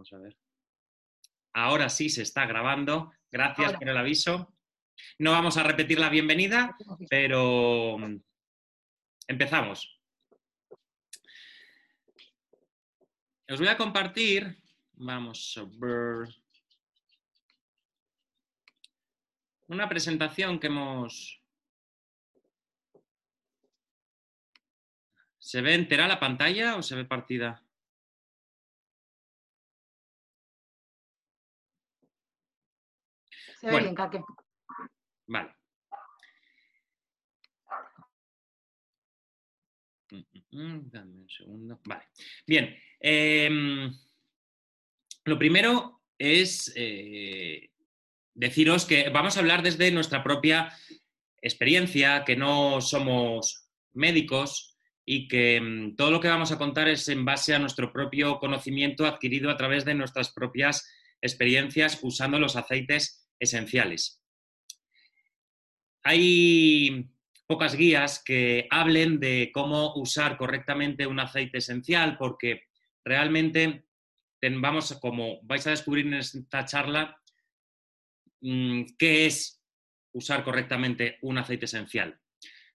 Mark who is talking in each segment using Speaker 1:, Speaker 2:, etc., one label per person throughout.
Speaker 1: Vamos a ver. Ahora sí se está grabando. Gracias por el aviso. No vamos a repetir la bienvenida, pero mm, empezamos. Os voy a compartir, vamos a ver, una presentación que hemos... ¿Se ve entera la pantalla o se ve partida?
Speaker 2: Se ve bien,
Speaker 1: Vale. Mm, mm, mm, dame un segundo. Vale. Bien. Em, lo primero es eh, deciros que vamos a hablar desde nuestra propia experiencia, que no somos médicos y que todo lo que vamos a contar es en base a nuestro propio conocimiento adquirido a través de nuestras propias experiencias usando los aceites esenciales. Hay pocas guías que hablen de cómo usar correctamente un aceite esencial porque realmente vamos, como vais a descubrir en esta charla, mm, qué es usar correctamente un aceite esencial.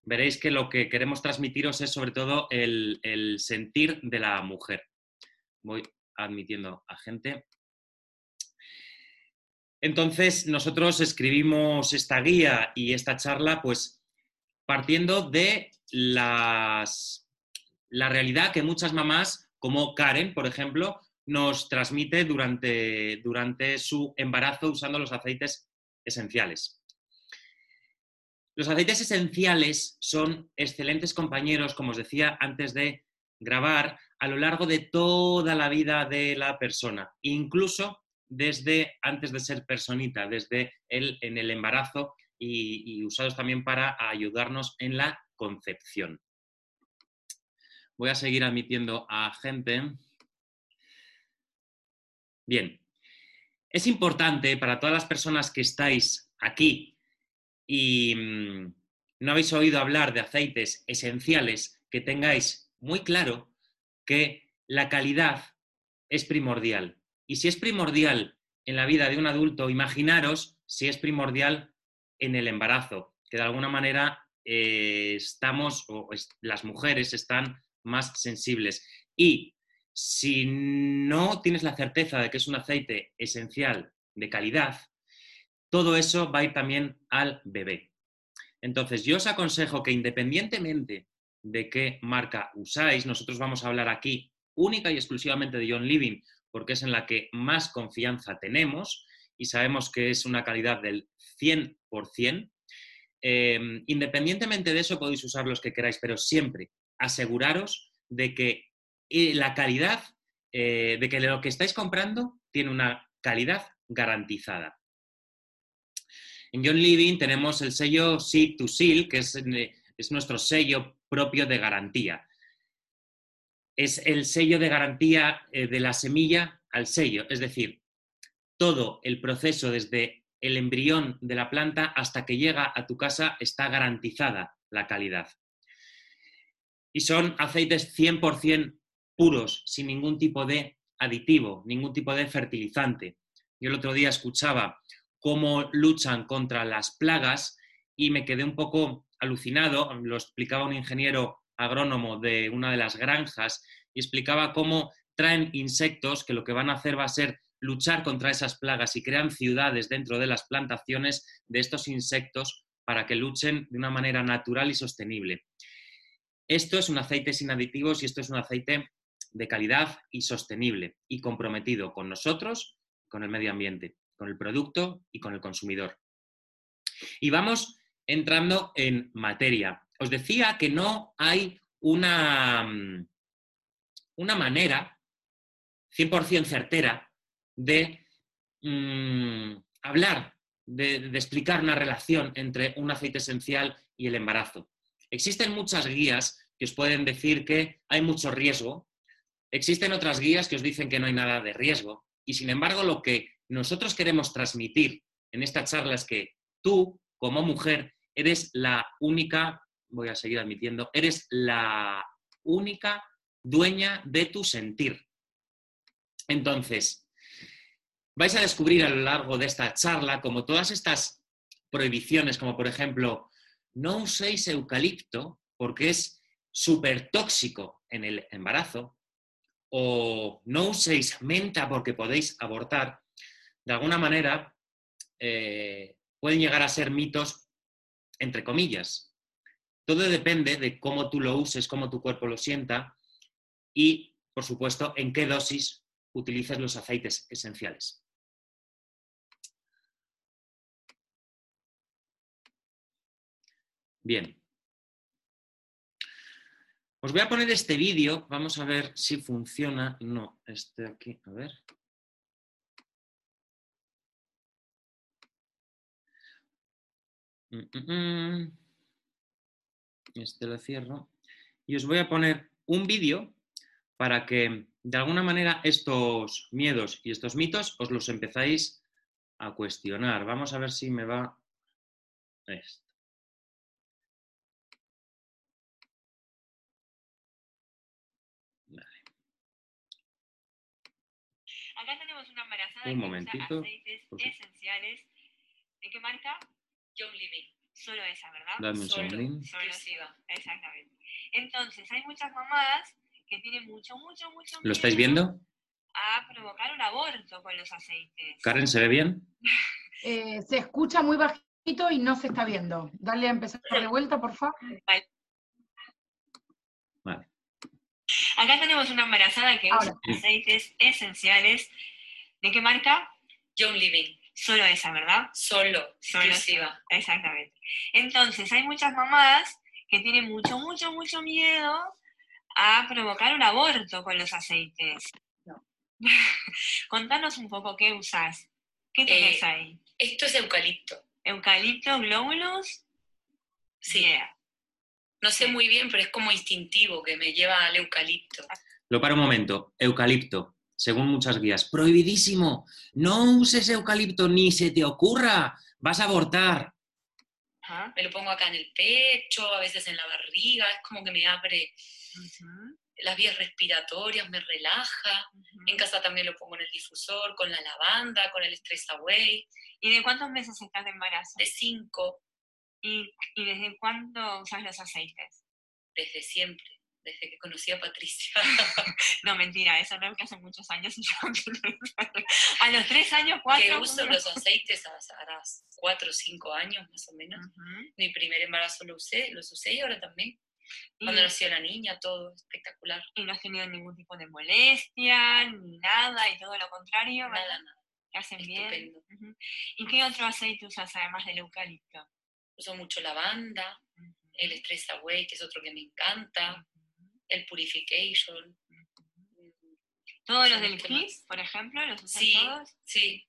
Speaker 1: Veréis que lo que queremos transmitiros es sobre todo el, el sentir de la mujer. Voy admitiendo a gente. Entonces, nosotros escribimos esta guía y esta charla, pues partiendo de las, la realidad que muchas mamás, como Karen, por ejemplo, nos transmite durante, durante su embarazo usando los aceites esenciales. Los aceites esenciales son excelentes compañeros, como os decía antes de grabar, a lo largo de toda la vida de la persona, incluso desde antes de ser personita, desde el, en el embarazo y, usados también para ayudarnos en la concepción. Voy a seguir admitiendo a gente. Bien, es importante para todas las personas que estáis aquí y mm, no habéis oído hablar de aceites esenciales, que tengáis muy claro que la calidad es primordial. Y si es primordial en la vida de un adulto, imaginaros si es primordial en el embarazo, que de alguna manera eh, estamos, o las mujeres están más sensibles. Y si no tienes la certeza de que es un aceite esencial de calidad, todo eso va a ir también al bebé. Entonces, yo os aconsejo que independientemente de qué marca usáis, nosotros vamos a hablar aquí única y exclusivamente de John Living, porque es en la que más confianza tenemos y sabemos que es una calidad del 100%. Eh, independientemente de eso, podéis usar los que queráis, pero siempre aseguraros de que eh, la calidad, eh, de que lo que estáis comprando tiene una calidad garantizada. En John Living tenemos el sello Seed to Seal, que es, es nuestro sello propio de garantía es el sello de garantía eh, de la semilla al sello, es decir, todo el proceso desde el embrión de la planta hasta que llega a tu casa está garantizada la calidad. Y son aceites 100% puros, sin ningún tipo de aditivo, ningún tipo de fertilizante. Yo el otro día escuchaba cómo luchan contra las plagas y me quedé un poco alucinado, lo explicaba un ingeniero agrónomo de una de las granjas y explicaba cómo traen insectos que lo que van a hacer va a ser luchar contra esas plagas y crean ciudades dentro de las plantaciones de estos insectos para que luchen de una manera natural y sostenible. Esto es un aceite sin aditivos y esto es un aceite de calidad y sostenible y comprometido con nosotros, con el medio ambiente, con el producto y con el consumidor. Y vamos entrando en materia os decía que no hay una, una manera 100% certera de mm, hablar, de, de explicar una relación entre un aceite esencial y el embarazo. Existen muchas guías que os pueden decir que hay mucho riesgo, existen otras guías que os dicen que no hay nada de riesgo, y sin embargo lo que nosotros queremos transmitir en esta charla es que tú, como mujer, eres la única voy a seguir admitiendo, eres la única dueña de tu sentir. Entonces, vais a descubrir a lo largo de esta charla como todas estas prohibiciones, como por ejemplo, no uséis eucalipto porque es súper tóxico en el embarazo, o no uséis menta porque podéis abortar, de alguna manera eh, pueden llegar a ser mitos entre comillas. Todo depende de cómo tú lo uses, cómo tu cuerpo lo sienta y, por supuesto, en qué dosis utilices los aceites esenciales. Bien. Os voy a poner este vídeo, vamos a ver si funciona. No, este aquí, a ver. Mm, mm, mm. Este lo cierro. Y os voy a poner un vídeo para que de alguna manera estos miedos y estos mitos os los empezáis a cuestionar. Vamos a ver si me va esto.
Speaker 2: Acá tenemos una embarazada
Speaker 1: Un
Speaker 2: que
Speaker 1: momentito,
Speaker 2: usa aceites
Speaker 1: por si-
Speaker 2: esenciales. ¿De qué marca?
Speaker 3: John Living.
Speaker 2: Solo esa, ¿verdad?
Speaker 1: Dame un
Speaker 3: Solo.
Speaker 1: segundín.
Speaker 2: Solo
Speaker 3: Exclusiva.
Speaker 2: Exactamente. Entonces, hay muchas mamás que tienen mucho, mucho, mucho
Speaker 1: ¿Lo estáis
Speaker 2: miedo
Speaker 1: viendo?
Speaker 2: A provocar un aborto con los aceites.
Speaker 1: Karen, ¿se ve bien?
Speaker 4: Eh, se escucha muy bajito y no se está viendo. Dale a empezar de vuelta, por favor.
Speaker 1: Vale.
Speaker 2: Acá tenemos una embarazada que usa
Speaker 4: Ahora.
Speaker 2: aceites esenciales. ¿De qué marca?
Speaker 3: John Living.
Speaker 2: Solo esa, ¿verdad?
Speaker 3: Solo.
Speaker 2: Solo
Speaker 3: Exclusiva.
Speaker 2: Exactamente. Entonces, hay muchas mamás que tienen mucho, mucho, mucho miedo a provocar un aborto con los aceites.
Speaker 3: No.
Speaker 2: Contanos un poco qué usas. ¿Qué
Speaker 3: Eh,
Speaker 2: tenés ahí?
Speaker 3: Esto es eucalipto.
Speaker 2: ¿Eucalipto, glóbulos?
Speaker 3: Sí.
Speaker 2: Yeah.
Speaker 3: No sé muy bien, pero es como instintivo que me lleva al eucalipto.
Speaker 1: Lo para un momento. Eucalipto, según muchas guías. Prohibidísimo. No uses eucalipto ni se te ocurra. Vas a abortar.
Speaker 2: Ajá.
Speaker 3: Me lo pongo acá en el pecho, a veces en la barriga, es como que me abre
Speaker 2: Ujú,
Speaker 3: las vías respiratorias, me relaja. En casa también lo pongo en el difusor, con la lavanda, con el Stress Away,
Speaker 2: ¿Y de cuántos meses estás de embarazo?
Speaker 3: de 5
Speaker 2: ¿Y, y desde cuándo usas los aceites?
Speaker 3: desde siempre, desde que conocí a Patricia.
Speaker 2: No, mentira, eso no es que hace muchos años. a los tres años, cuatro.
Speaker 3: que uso los aceites hará 4 o 5 años más o menos. Mi primer embarazo lo usé, los usé y ahora también. Cuando nació la niña, todo espectacular.
Speaker 2: y no has tenido ningún tipo de molestia, ni nada, y todo lo contrario.
Speaker 3: Nada, nada.
Speaker 2: Te hacen bien.
Speaker 3: Estupendo.
Speaker 2: Ujú. ¿Y qué otro aceite usas además del eucalipto?
Speaker 3: Uso mucho lavanda, el Stress Away, que es otro que me encanta, el Purification.
Speaker 2: ¿Todos los del
Speaker 3: ¿Qué
Speaker 2: kit,
Speaker 3: más?
Speaker 2: por ejemplo, los usas
Speaker 3: Sí.
Speaker 2: todos?
Speaker 3: Sí,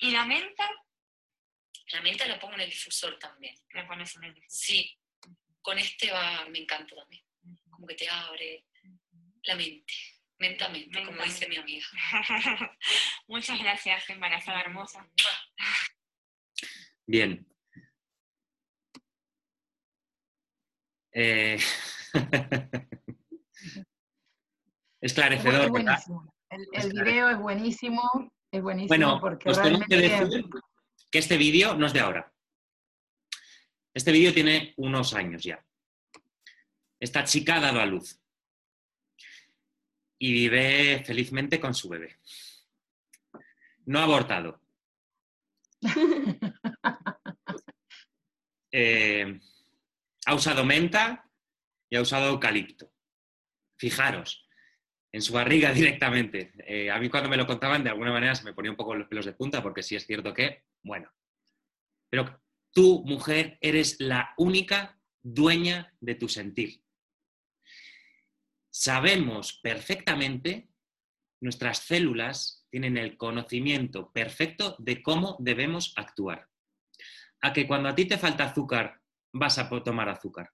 Speaker 2: ¿Y la menta?
Speaker 3: la menta la pongo en el difusor también.
Speaker 2: La pones en el difusor.
Speaker 3: Sí, con este va, me encanta también. Como que te abre la mente. Menta, mente, como dice mi amiga.
Speaker 2: Muchas gracias, embarazada hermosa.
Speaker 1: Bien. Eh, Esclarecedor,
Speaker 4: Es
Speaker 1: ¿verdad?
Speaker 4: El, el video es buenísimo, es buenísimo
Speaker 1: Bueno,
Speaker 4: porque
Speaker 1: os tengo que decir que este vídeo no es de ahora. Este vídeo tiene unos años ya. Esta chica ha dado a luz y vive felizmente con su bebé. No ha abortado. Eh, ha usado menta y ha usado eucalipto. Fijaros, en su barriga directamente. Eh, a mí cuando me lo contaban, de alguna manera se me ponía un poco los pelos de punta, porque sí es cierto que, bueno, pero tú, mujer, eres la única dueña de tu sentir. Sabemos perfectamente, nuestras células tienen el conocimiento perfecto de cómo debemos actuar. A que cuando a ti te falta azúcar, vas a tomar azúcar.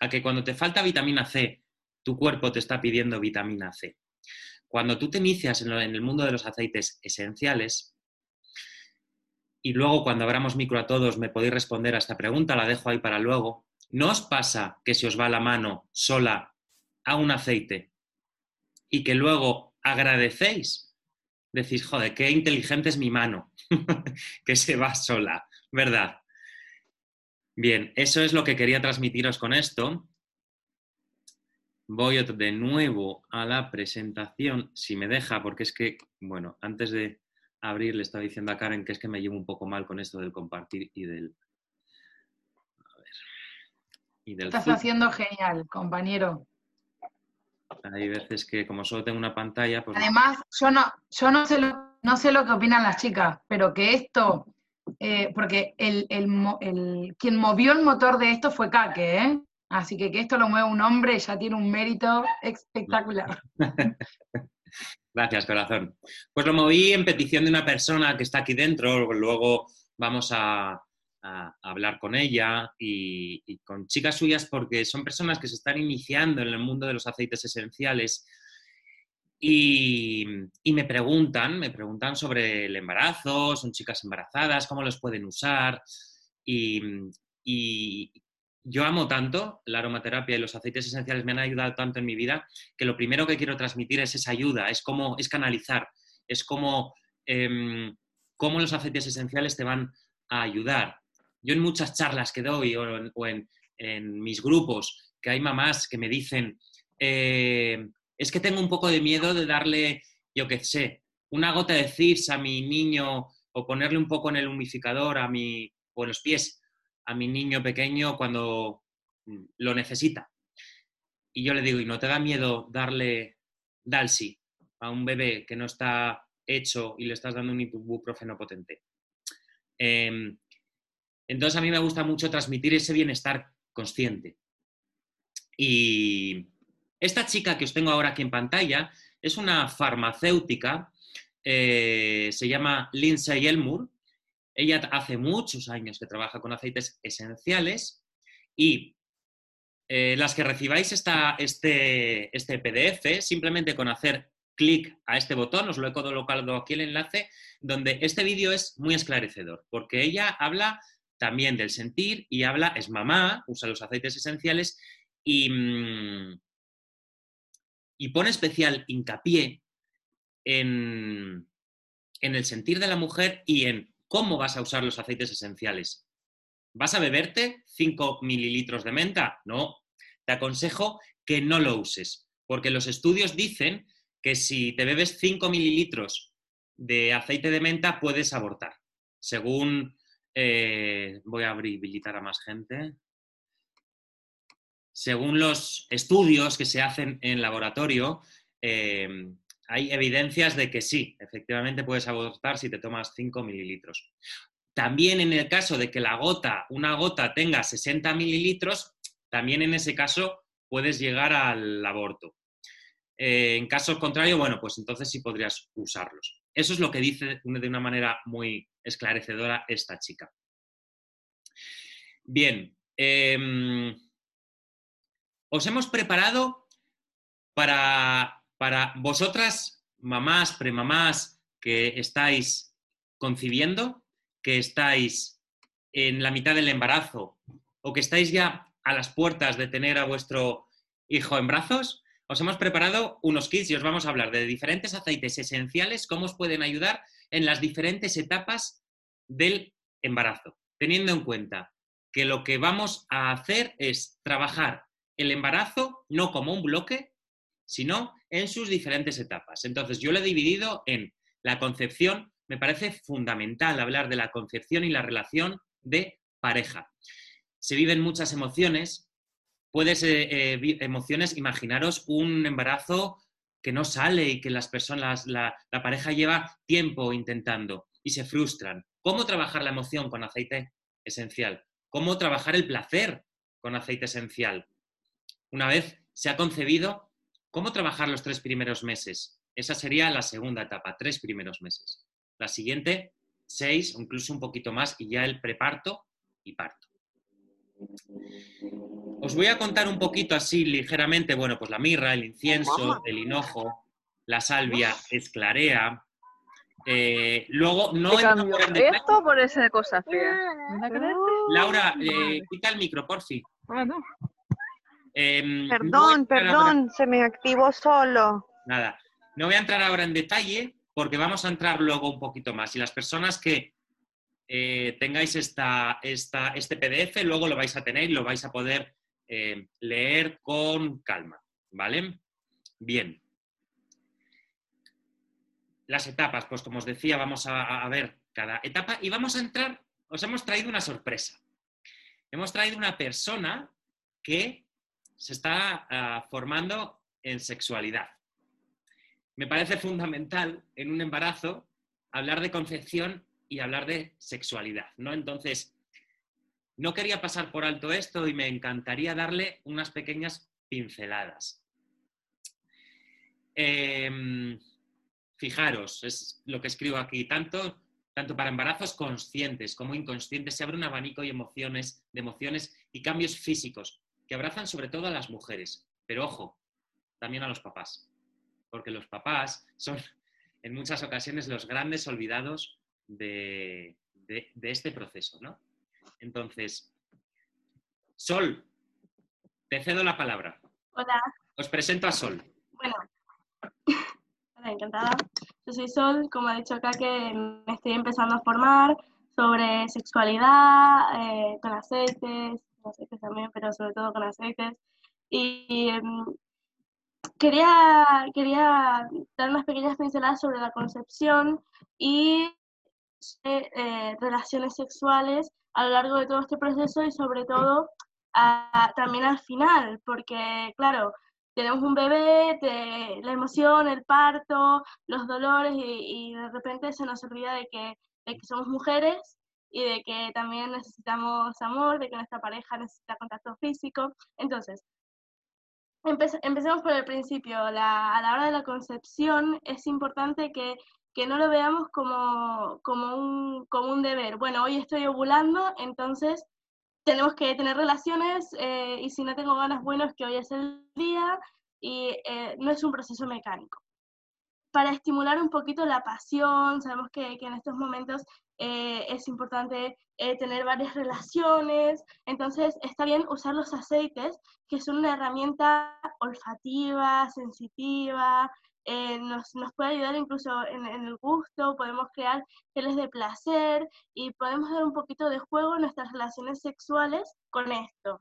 Speaker 1: A que cuando te falta vitamina C, tu cuerpo te está pidiendo vitamina C. Cuando tú te inicias en, el mundo de los aceites esenciales, y luego cuando abramos micro a todos me podéis responder a esta pregunta, la dejo ahí para luego, ¿no os pasa que se os va la mano sola a un aceite y que luego agradecéis decís, joder, qué inteligente es mi mano, que se va sola, ¿verdad? Bien, eso es lo que quería transmitiros con esto. Voy de nuevo a la presentación, si me deja, porque es que, bueno, antes de abrir le estaba diciendo a Karen que es que me llevo un poco mal con esto del compartir y del... A ver, y del
Speaker 4: Estás haciendo genial, compañero.
Speaker 1: Hay veces que como solo tengo una pantalla, pues...
Speaker 4: Además, yo no, yo no sé lo, no sé lo que opinan las chicas, pero que esto, eh, porque el, el- quien movió el motor de esto fue Kake, ¿eh? Así que que esto lo mueva un hombre ya tiene un mérito espectacular.
Speaker 1: Gracias, corazón. Pues lo moví en petición de una persona que está aquí dentro, luego vamos a, hablar con ella y, y con chicas suyas porque son personas que se están iniciando en el mundo de los aceites esenciales y, y me preguntan, me preguntan sobre el embarazo, son chicas embarazadas, cómo los pueden usar y, y yo amo tanto la aromaterapia y los aceites esenciales me han ayudado tanto en mi vida que lo primero que quiero transmitir es esa ayuda, es como, es canalizar, es como em, cómo los aceites esenciales te van a ayudar. Yo en muchas charlas que doy o en, mis grupos, que hay mamás que me dicen, eh, es que tengo un poco de miedo de darle, yo qué sé, una gota de CIRS a mi niño o ponerle un poco en el humidificador a mi, o en los pies a mi niño pequeño cuando mm, lo necesita. Y yo le digo, ¿y no te da miedo darle Dalsi a un bebé que no está hecho y le estás dando un ibuprofeno potente? Em, entonces a mí me gusta mucho transmitir ese bienestar consciente. Y esta chica que os tengo ahora aquí en pantalla es una farmacéutica, eh, se llama Lindsay Elmour. Ella hace muchos años que trabaja con aceites esenciales y eh, las que recibáis esta, este, este PDF, simplemente con hacer clic a este botón, os lo he colocado aquí el enlace, donde este vídeo es muy esclarecedor, porque ella habla también del sentir y habla, es mamá, usa los aceites esenciales y, mm, y pone especial hincapié en, en el sentir de la mujer y en cómo vas a usar los aceites esenciales. ¿Vas a beberte 5 mililitros de menta? No. Te aconsejo que no lo uses, porque los estudios dicen que si te bebes 5 mililitros de aceite de menta puedes abortar. Según, eh, voy a habilitar a más gente, según los estudios que se hacen en laboratorio, eh, hay evidencias de que sí, efectivamente puedes abortar si te tomas 5 mililitros. También en el caso de que la gota, una gota tenga 60 mililitros, también en ese caso puedes llegar al aborto. Eh, en caso contrario, bueno, pues entonces sí podrías usarlos. Eso es lo que dice de una manera muy esclarecedora esta chica. Bien, eh, os hemos preparado para, para vosotras, mamás, premamás, que estáis concibiendo, que estáis en la mitad del embarazo o que estáis ya a las puertas de tener a vuestro hijo en brazos, os hemos preparado unos kits y os vamos a hablar de diferentes aceites esenciales, cómo os pueden ayudar en las diferentes etapas del embarazo, teniendo en cuenta que lo que vamos a hacer es trabajar el embarazo no como un bloque, sino en sus diferentes etapas. Entonces, yo lo he dividido en la concepción, me parece fundamental hablar de la concepción y la relación de pareja. Se viven muchas emociones, puedes, eh, eh, emociones, imaginaros un embarazo que no sale y que las personas, la, la pareja lleva tiempo intentando y se frustran. ¿Cómo trabajar la emoción con aceite esencial? ¿Cómo trabajar el placer con aceite esencial? Una vez se ha concebido, ¿cómo trabajar los tres primeros meses? Esa sería la segunda etapa, tres primeros meses. La siguiente, seis, o incluso un poquito más, y ya el preparto y parto. Os voy a contar un poquito así ligeramente, bueno, pues la mirra, el incienso, el hinojo, la salvia, esclarea. Eh, luego, no
Speaker 5: esto por esa cosa fea. ¿Me crees?
Speaker 1: Laura, eh, quita el micro, porfi.
Speaker 5: Ah, no.
Speaker 1: Em, no
Speaker 6: Perdón,
Speaker 1: ahora-
Speaker 6: perdón, se me activó solo.
Speaker 1: Nada, no voy a entrar ahora en detalle, porque vamos a entrar luego un poquito más. Y las personas que eh, tengáis esta, esta, este PDF, luego lo vais a tener y lo vais a poder eh, leer con calma, ¿vale? Bien. Las etapas, pues como os decía, vamos a, a ver cada etapa y vamos a entrar, os hemos traído una sorpresa. Hemos traído una persona que se está ah, formando en sexualidad. Me parece fundamental en un embarazo hablar de concepción y hablar de sexualidad, ¿no? Entonces, no quería pasar por alto esto y me encantaría darle unas pequeñas pinceladas. Em, fijaros, es lo que escribo aquí, tanto, tanto para embarazos conscientes como inconscientes se abre un abanico y emociones, de emociones y cambios físicos que abrazan sobre todo a las mujeres, pero ojo, también a los papás, porque los papás son en muchas ocasiones los grandes olvidados de, este proceso, ¿no? Entonces, Sol, te cedo la palabra.
Speaker 6: Hola.
Speaker 1: Os presento a Sol.
Speaker 6: Bueno, hola, encantada. Yo soy Sol, como ha dicho acá, que me estoy empezando a formar sobre sexualidad, eh, con aceites, aceites también, pero sobre todo con aceites. Y em, quería, quería dar unas pequeñas pinceladas sobre la concepción y eh, relaciones sexuales a lo largo de todo este proceso y sobre todo también al final, porque claro, tenemos un bebé, la emoción, el parto, los dolores y, de repente se nos olvida de que, de que somos mujeres y de que también necesitamos amor, de que nuestra pareja necesita contacto físico. Entonces, empecemos por el principio. a la hora de la concepción es importante que, no lo veamos como, como, un, como un deber. Bueno, hoy estoy ovulando, entonces tenemos que tener relaciones eh, y si no tengo ganas, bueno, que hoy es el día y eh, no es un proceso mecánico. Para estimular un poquito la pasión, sabemos que, que en estos momentos eh, es importante eh, tener varias relaciones, entonces está bien usar los aceites, que son una herramienta olfativa, sensitiva, eh, nos, nos, puede ayudar incluso en, en, el gusto, podemos crear geles de placer y podemos dar un poquito de juego en nuestras relaciones sexuales con esto.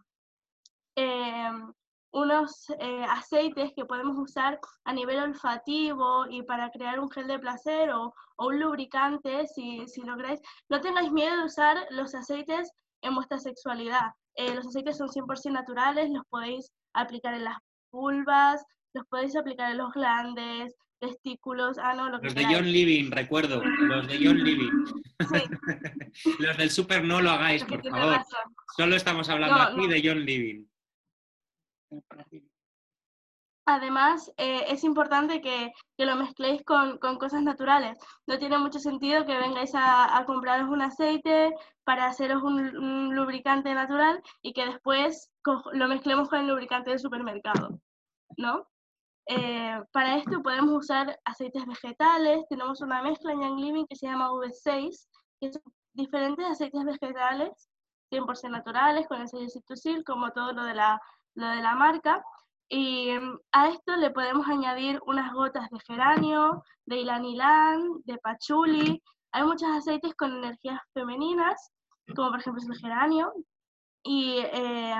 Speaker 6: Unos eh, aceites que podemos usar a nivel olfativo y para crear un gel de placer o, un lubricante, si, si lo queréis. No tengáis miedo de usar los aceites en vuestra sexualidad. Eh, los aceites son 100% naturales, los podéis aplicar en las vulvas, los podéis aplicar en los glandes, testículos, ah, no,
Speaker 1: lo que Los de John Living, recuerdo, los de John Living. los del super no lo hagáis, por favor. Solo estamos hablando aquí de John Living.
Speaker 6: Además, eh, es importante que, lo mezcléis con, cosas naturales. No tiene mucho sentido que vengáis a, compraros un aceite para haceros un, lubricante natural y que después lo mezclemos con el lubricante del supermercado, ¿no? Eh, para esto podemos usar aceites vegetales. Tenemos una mezcla en Young Living que se llama V6, que son diferentes aceites vegetales, 100% naturales, con el sello Citusil, como todo lo de la lo de la marca. Y mm, a esto le podemos añadir unas gotas de geranio, de ilanilán, de pachuli. Hay muchos aceites con energías femeninas, como por ejemplo el geranio, y eh,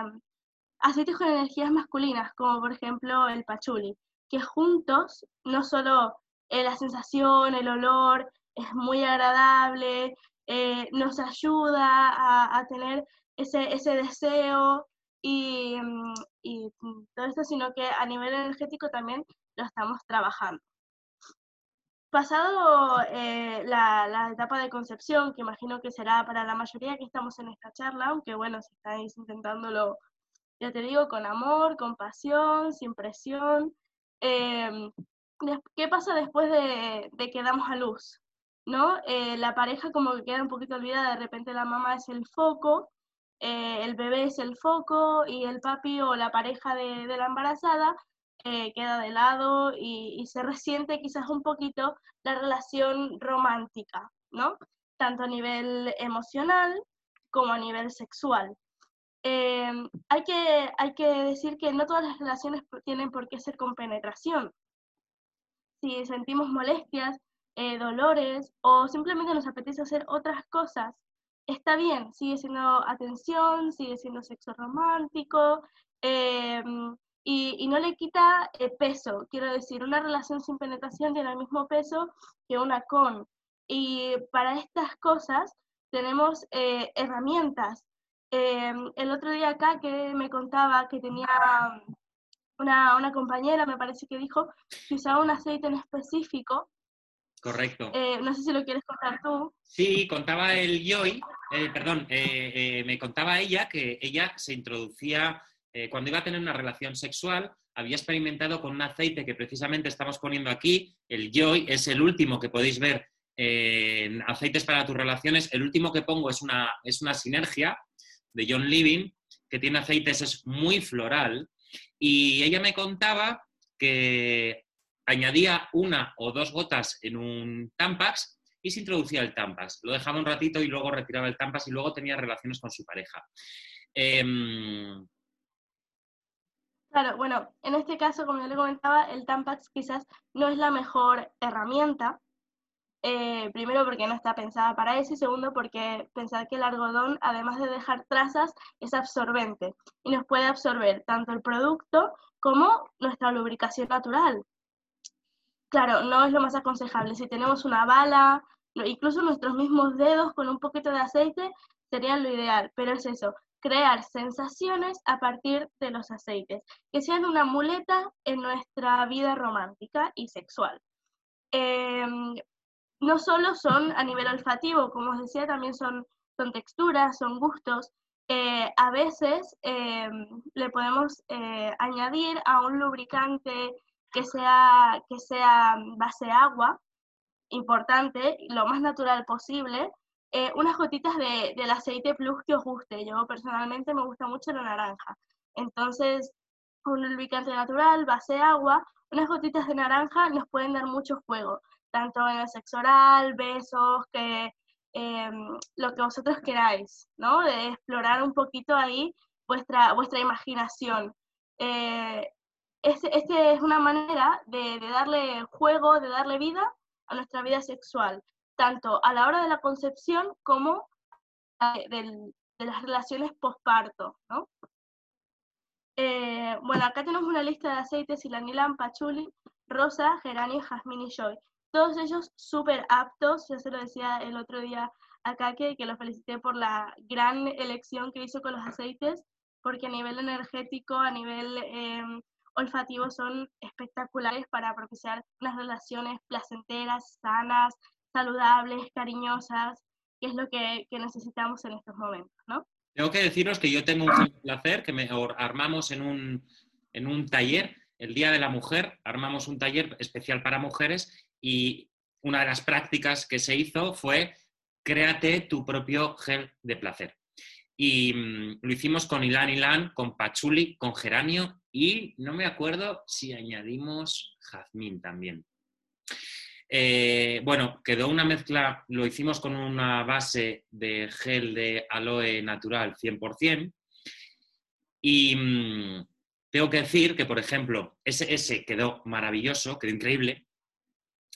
Speaker 6: aceites con energías masculinas, como por ejemplo el pachuli, que juntos no solo eh, la sensación, el olor es muy agradable, eh, nos ayuda a, a tener ese, ese deseo y, mm, y mm, todo esto, sino que a nivel energético también lo estamos trabajando. Pasado eh, la, la, etapa de concepción, que imagino que será para la mayoría que estamos en esta charla, aunque bueno, si estáis intentándolo, ya te digo, con amor, con pasión, sin presión. Em, ¿Qué pasa después de, de, que damos a luz? ¿No? Eh, la pareja como que queda un poquito olvidada, de repente la mamá es el foco, eh, el bebé es el foco y el papi o la pareja de, la embarazada eh, queda de lado y, se resiente quizás un poquito la relación romántica, ¿no? Tanto a nivel emocional como a nivel sexual. Eh, hay, que, hay que decir que no todas las relaciones tienen por qué ser con penetración. Si sentimos molestias dolores o simplemente nos apetece hacer otras cosas, está bien, sigue siendo atención, sigue siendo sexo romántico em, y, no le quita eh, peso. Quiero decir, una relación sin penetración tiene el mismo peso que una con. Y para estas cosas tenemos eh, herramientas. El otro día acá que me contaba que tenía una, una, compañera, me parece que dijo, que usaba un aceite en específico
Speaker 1: Correcto.
Speaker 6: Eh, no sé si lo quieres contar tú.
Speaker 1: Sí, contaba el Joy, eh, perdón, eh, me contaba ella que ella se introducía, cuando iba a tener una relación sexual, había experimentado con un aceite que precisamente estamos poniendo aquí, el Joy, es el último que podéis ver en aceites para tus relaciones. El último que pongo es una, es una sinergia de John Living, que tiene aceites, es muy floral, y ella me contaba que añadía una o dos gotas en un Tampax y se introducía el Tampax. Lo dejaba un ratito y luego retiraba el Tampax y luego tenía relaciones con su pareja. Em,
Speaker 6: claro, bueno, en este caso, como yo le comentaba, el Tampax quizás no es la mejor herramienta. Eh, primero porque no está pensada para eso y segundo porque pensar que el algodón, además de dejar trazas, es absorbente y nos puede absorber tanto el producto como nuestra lubricación natural. Claro, no es lo más aconsejable. Si tenemos una bala, incluso nuestros mismos dedos con un poquito de aceite serían lo ideal, pero es eso, crear sensaciones a partir de los aceites, que sean una muleta en nuestra vida romántica y sexual. Em, no solo son a nivel olfativo, como os decía, también son, texturas, son gustos. Eh, a veces em, le podemos eh, añadir a un lubricante que sea, que sea base agua, importante, lo más natural posible, eh, unas gotitas de, del aceite plus que os guste. Yo personalmente me gusta mucho la naranja. Entonces, un lubricante natural, base agua, unas gotitas de naranja nos pueden dar mucho fuego, tanto en el sexo oral, besos, que em, lo que vosotros queráis, ¿no? De explorar un poquito ahí vuestra, vuestra imaginación. Eh, este, este, es una manera de, darle juego, de darle vida a nuestra vida sexual, tanto a la hora de la concepción como de, las relaciones posparto, ¿no? Eh, bueno, acá tenemos una lista de aceites, silanilan, pachuli, rosa, geranio, jazmín y joy. Todos ellos súper aptos, ya se lo decía el otro día acá que, que lo felicité por la gran elección que hizo con los aceites, porque a nivel energético, a nivel em, olfativos son espectaculares para propiciar unas relaciones placenteras, sanas, saludables, cariñosas, que es lo que, necesitamos en estos momentos, ¿no?
Speaker 1: Tengo que deciros que yo tengo un placer que me armamos en un, en un taller, el Día de la Mujer, armamos un taller especial para mujeres y una de las prácticas que se hizo fue créate tu propio gel de placer. Y mm, lo hicimos con Ilan Ilan, con Pachuli, con Geranio y no me acuerdo si añadimos jazmín también. Eh, bueno, quedó una mezcla, lo hicimos con una base de gel de aloe natural 100%. Y mm, tengo que decir que, por ejemplo, ese, ese quedó maravilloso, quedó increíble.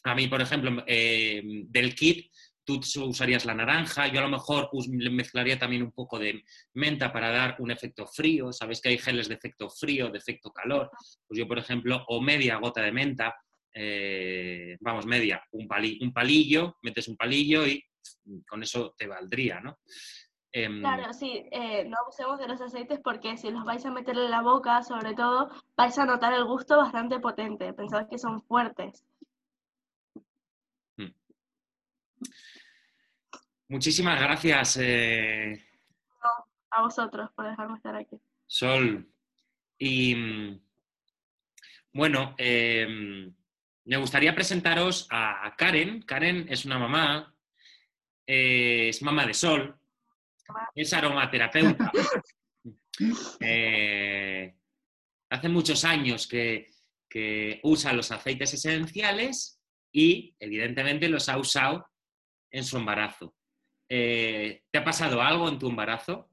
Speaker 1: A mí, por ejemplo, eh, del kit tú usarías la naranja, yo a lo mejor mezclaría también un poco de menta para dar un efecto frío, sabéis que hay geles de efecto frío, de efecto calor, pues yo por ejemplo, o media gota de menta, eh, vamos, media, un, un palillo, metes un palillo y con eso te valdría, ¿no?
Speaker 6: Em, claro, sí, eh, no abusemos de los aceites porque si los vais a meter en la boca, sobre todo, vais a notar el gusto bastante potente, pensad que son fuertes.
Speaker 1: Muchísimas gracias. Eh,
Speaker 6: a vosotros por dejarme estar aquí.
Speaker 1: Sol. Y mm, bueno, em, me gustaría presentaros a Karen. Karen es una mamá, eh, es mamá de Sol, es aromaterapeuta. Eh, hace muchos años que, que usa los aceites esenciales y evidentemente los ha usado en su embarazo. Eh, ¿Te ha pasado algo en tu embarazo?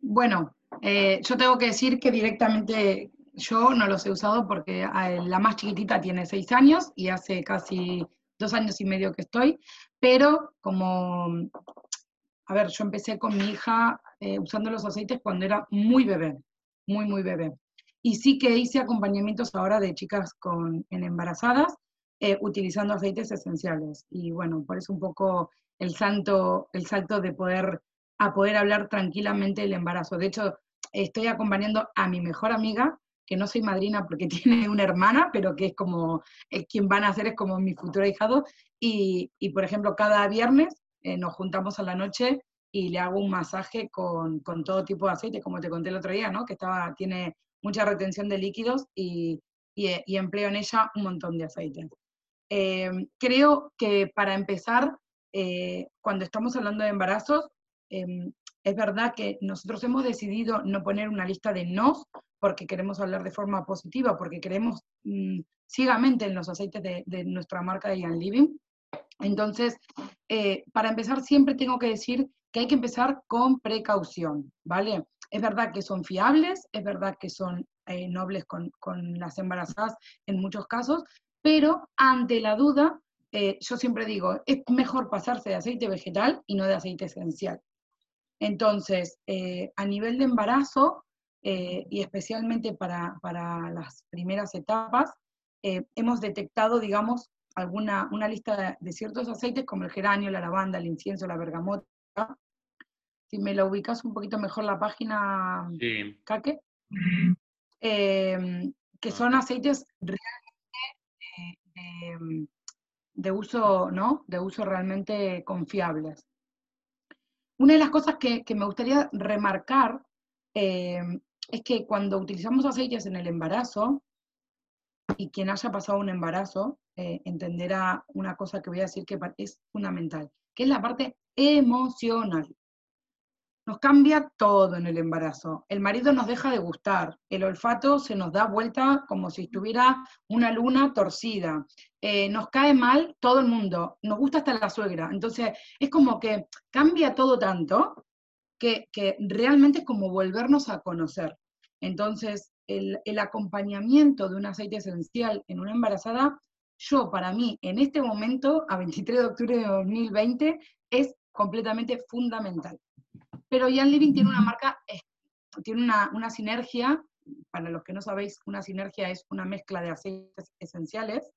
Speaker 4: Bueno, eh, yo tengo que decir que directamente yo no los he usado porque eh, la más chiquitita tiene seis años y hace casi dos años y medio que estoy, pero como, a ver, yo empecé con mi hija usando los aceites cuando era muy bebé, muy, muy bebé. Y sí que hice acompañamientos ahora de chicas con, en embarazadas eh, utilizando aceites esenciales. Y bueno, por eso un poco el salto, el salto de poder, a poder hablar tranquilamente del embarazo. De hecho, estoy acompañando a mi mejor amiga, que no soy madrina porque tiene una hermana, pero que es como, es quien van a hacer es como mi futuro hijado. Y, y por ejemplo, cada viernes eh, nos juntamos a la noche y le hago un masaje con, con, todo tipo de aceite, como te conté el otro día, ¿no? Que estaba, tiene mucha retención de líquidos y, y, y empleo en ella un montón de aceites. Eh, creo que para empezar, eh, cuando estamos hablando de embarazos, eh, es verdad que nosotros hemos decidido no poner una lista de nos porque queremos hablar de forma positiva, porque creemos mmm, ciegamente en los aceites de, de, nuestra marca de Ian Living. Entonces, eh, para empezar, siempre tengo que decir que hay que empezar con precaución, ¿vale? Es verdad que son fiables, es verdad que son eh, nobles con, con, las embarazadas en muchos casos, pero ante la duda, eh, yo siempre digo, es mejor pasarse de aceite vegetal y no de aceite esencial. Entonces, eh, a nivel de embarazo, eh, y especialmente para, para, las primeras etapas, eh, hemos detectado, digamos, alguna, una lista de, de, ciertos aceites como el geranio, la lavanda, el incienso, la bergamota. Si me lo ubicas un poquito mejor la página,
Speaker 1: sí.
Speaker 4: Kake, eh, que son aceites realmente de, de, uso, ¿no? De uso realmente confiables. Una de las cosas que, que me gustaría remarcar eh, es que cuando utilizamos aceites en el embarazo, y quien haya pasado un embarazo eh, entenderá una cosa que voy a decir que es fundamental, que es la parte emocional. Nos cambia todo en el embarazo. El marido nos deja de gustar, el olfato se nos da vuelta como si estuviera una luna torcida. Eh, nos cae mal todo el mundo, nos gusta hasta la suegra. Entonces, es como que cambia todo tanto que, que realmente es como volvernos a conocer. Entonces, el, el, acompañamiento de un aceite esencial en una embarazada, yo para mí, en este momento, a 23 de octubre de 2020, es completamente fundamental. Pero Jan Living tiene una marca, tiene una, una, sinergia, para los que no sabéis, una sinergia es una mezcla de aceites esenciales,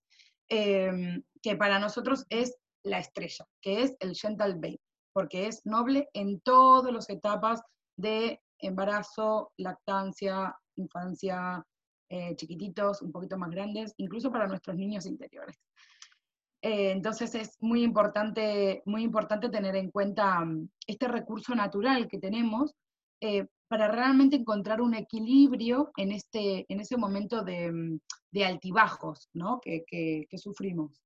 Speaker 4: eh, que para nosotros es la estrella, que es el Gentle Baby, porque es noble en todas las etapas de embarazo, lactancia, infancia, eh, chiquititos, un poquito más grandes, incluso para nuestros niños interiores. Eh, entonces es muy importante, muy importante tener en cuenta um, este recurso natural que tenemos eh, para realmente encontrar un equilibrio en, este, en ese momento de, de altibajos ¿no? que sufrimos.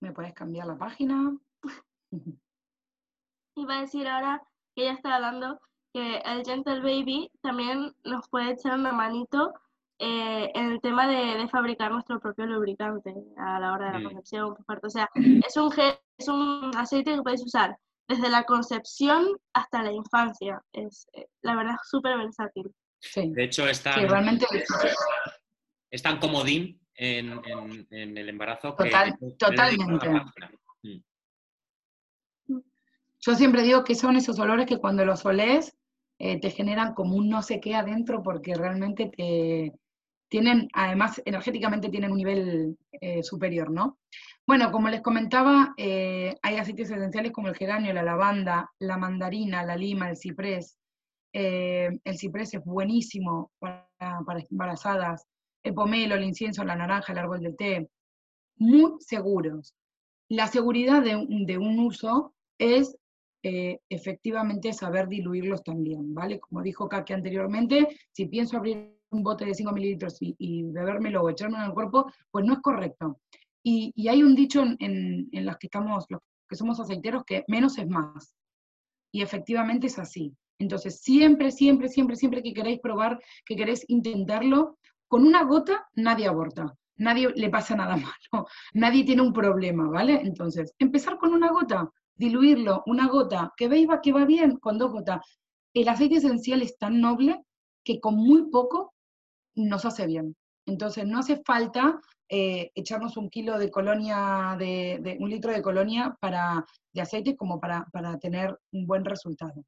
Speaker 4: ¿Me puedes cambiar la página?
Speaker 6: Iba a decir ahora que ella está hablando que el Gentle Baby también nos puede echar una manito eh, en el tema de, de, fabricar nuestro propio lubricante a la hora de la concepción. O sea, es un, es un aceite que puedes usar desde la concepción hasta la infancia. Es, eh, la verdad, súper versátil.
Speaker 1: Sí. De hecho, es tan,
Speaker 4: sí, realmente...
Speaker 1: es tan comodín en, en, en el embarazo
Speaker 4: Total,
Speaker 1: que...
Speaker 4: Totalmente. Yo siempre digo que son esos olores que cuando los olés eh, te generan como un no sé qué adentro porque realmente te tienen, además energéticamente tienen un nivel eh, superior, ¿no? Bueno, como les comentaba, eh, hay aceites esenciales como el geranio, la lavanda, la mandarina, la lima, el ciprés. Eh, el ciprés es buenísimo para, para embarazadas. El pomelo, el incienso, la naranja, el árbol del té. Muy seguros. La seguridad de, de un uso es efectivamente saber diluirlos también, ¿vale? Como dijo Kaki anteriormente, si pienso abrir un bote de 5 mililitros y, y, bebérmelo o echármelo en el cuerpo, pues no es correcto. Y, y hay un dicho en, en, los que estamos, los que somos aceiteros, que menos es más. Y efectivamente es así. Entonces, siempre, siempre, siempre, siempre que queréis probar, que queréis intentarlo, con una gota nadie aborta nadie le pasa nada malo, nadie tiene un problema, ¿vale? Entonces, empezar con una gota, diluirlo, una gota, que veis que va bien con dos gotas. el aceite esencial es tan noble que con muy poco nos hace bien. Entonces no hace falta eh, echarnos un kilo de colonia, de, un litro de colonia para, de aceite como para, para tener un buen resultado.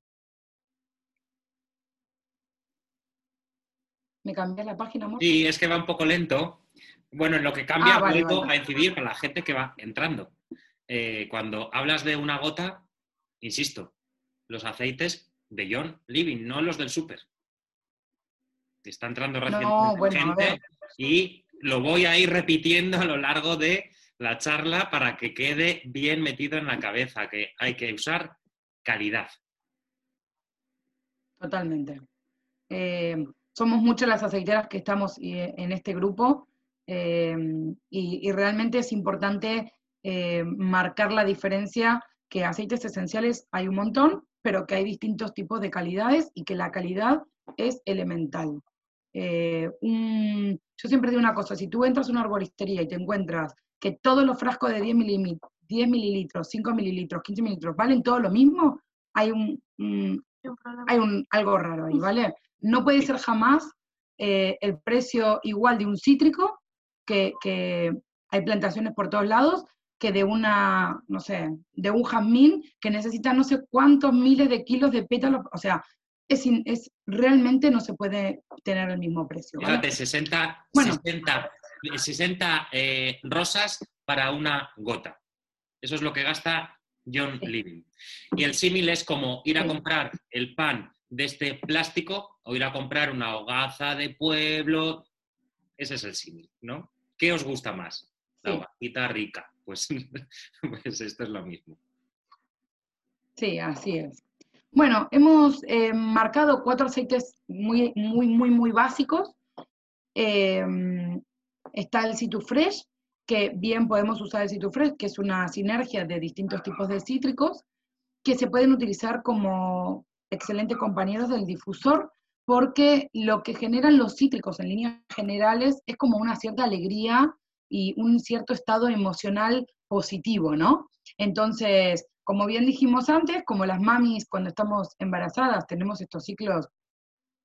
Speaker 4: ¿Me cambias la página, amor?
Speaker 1: Sí, es que va un poco lento. Bueno, en lo que cambia,
Speaker 4: Ah, vale,
Speaker 1: vuelvo
Speaker 4: vale.
Speaker 1: a incidir para la gente que va entrando. Eh, cuando hablas de una gota, insisto, los aceites de John Living, no los del súper. Está entrando
Speaker 4: bueno, a
Speaker 1: gente
Speaker 4: ver.
Speaker 1: y lo voy a ir repitiendo a lo largo de la charla para que quede bien metido en la cabeza, que hay que usar calidad.
Speaker 4: Totalmente. Eh, somos muchas las aceiteras que estamos eh, en este grupo eh, y, y realmente es importante eh, marcar la diferencia que aceites esenciales hay un montón, pero que hay distintos tipos de calidades y que la calidad es elemental. Eh, un- yo siempre digo una cosa, si tú entras a una arboristería y te encuentras que todos los frascos de 10, milimi- 10 mililitros, 5 mililitros, 15 mililitros valen todo lo mismo, hay un, un-
Speaker 6: Hay un problema.
Speaker 4: hay un, algo raro ahí, ¿vale? No puede ser jamás eh, el precio igual de un cítrico, que, que hay plantaciones por todos lados, que de una, no sé, de un jazmín que necesita no sé cuántos miles de kilos de pétalos, o sea, es, in- es realmente no se puede tener el mismo precio, ¿vale?
Speaker 1: Fíjate, 60,
Speaker 4: Bueno.
Speaker 1: 60, 60 eh, rosas para una gota. Eso es lo que gasta John. Living. Y el símil es como ir a comprar el pan de este plástico o ir a comprar una hogaza de pueblo. Ese es el símil, ¿no? ¿Qué os gusta más? La hogacita rica. Pues, pues esto es lo mismo.
Speaker 4: Sí, así es. Bueno, hemos eh, marcado cuatro aceites muy, muy, muy, muy básicos. Eh, está el Citrufresh, que bien podemos usar el Citrufresh, que es una sinergia de distintos tipos de cítricos, que se pueden utilizar como excelentes compañeros del difusor, porque lo que generan los cítricos en líneas generales es como una cierta alegría y un cierto estado emocional positivo, ¿no? Entonces, como bien dijimos antes, como las mamis cuando estamos embarazadas tenemos estos ciclos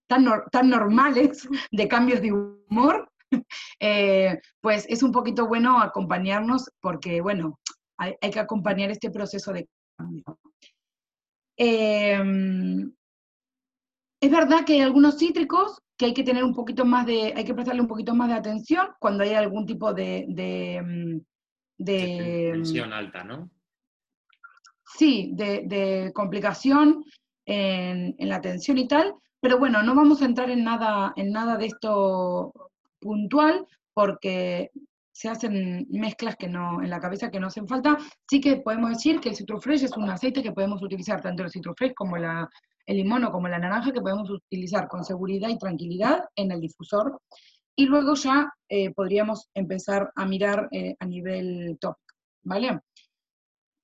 Speaker 4: tan, nor- tan normales de cambios de humor, eh, pues es un poquito bueno acompañarnos porque, bueno, hay, hay que acompañar este proceso de cambio. Em, es verdad que hay algunos cítricos que hay que tener un poquito más de, hay que prestarle un poquito más de atención cuando hay algún tipo de, de, mm, de, mm,
Speaker 1: Tensión alta, ¿no?
Speaker 4: Sí, de, complicación en, la atención y tal, pero bueno, no vamos a entrar en nada, en nada de esto puntual porque se hacen mezclas que no, en la cabeza que no hacen falta. Sí que podemos decir que el citrufresh es un aceite que podemos utilizar, tanto el citrufresh como la, el limón o como la naranja, que podemos utilizar con seguridad y tranquilidad en el difusor. Y luego ya eh, podríamos empezar a mirar eh, a nivel tópico, ¿vale?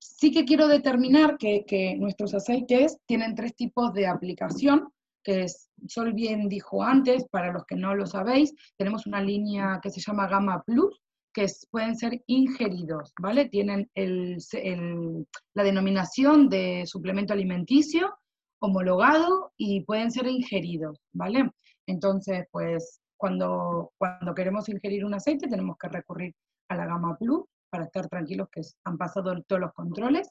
Speaker 4: Sí que quiero determinar que, nuestros aceites tienen tres tipos de aplicación, que es, Sol bien dijo antes, para los que no lo sabéis, tenemos una línea que se llama Gamma Plus, que pueden ser ingeridos, ¿vale? Tienen el- la denominación de suplemento alimenticio homologado y pueden ser ingeridos, ¿vale? Entonces, pues, cuando, cuando queremos ingerir un aceite tenemos que recurrir a la Gamma Plus para estar tranquilos que han pasado todos los controles.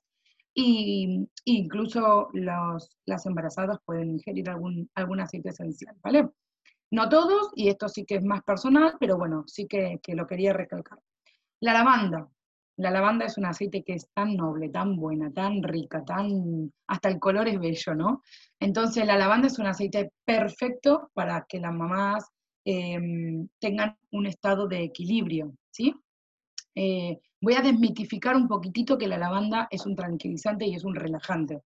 Speaker 4: Y incluso las embarazadas pueden ingerir algún, algún aceite esencial, ¿vale? No todos, y esto sí que es más personal, pero bueno, sí que, que lo quería recalcar. La lavanda. La lavanda es un aceite que es tan noble, tan buena, tan rica, tan... hasta el color es bello, ¿no? Entonces la lavanda es un aceite perfecto para que las mamás em, tengan un estado de equilibrio, ¿sí? Eh, voy a desmitificar un poquitito que la lavanda es un tranquilizante y es un relajante.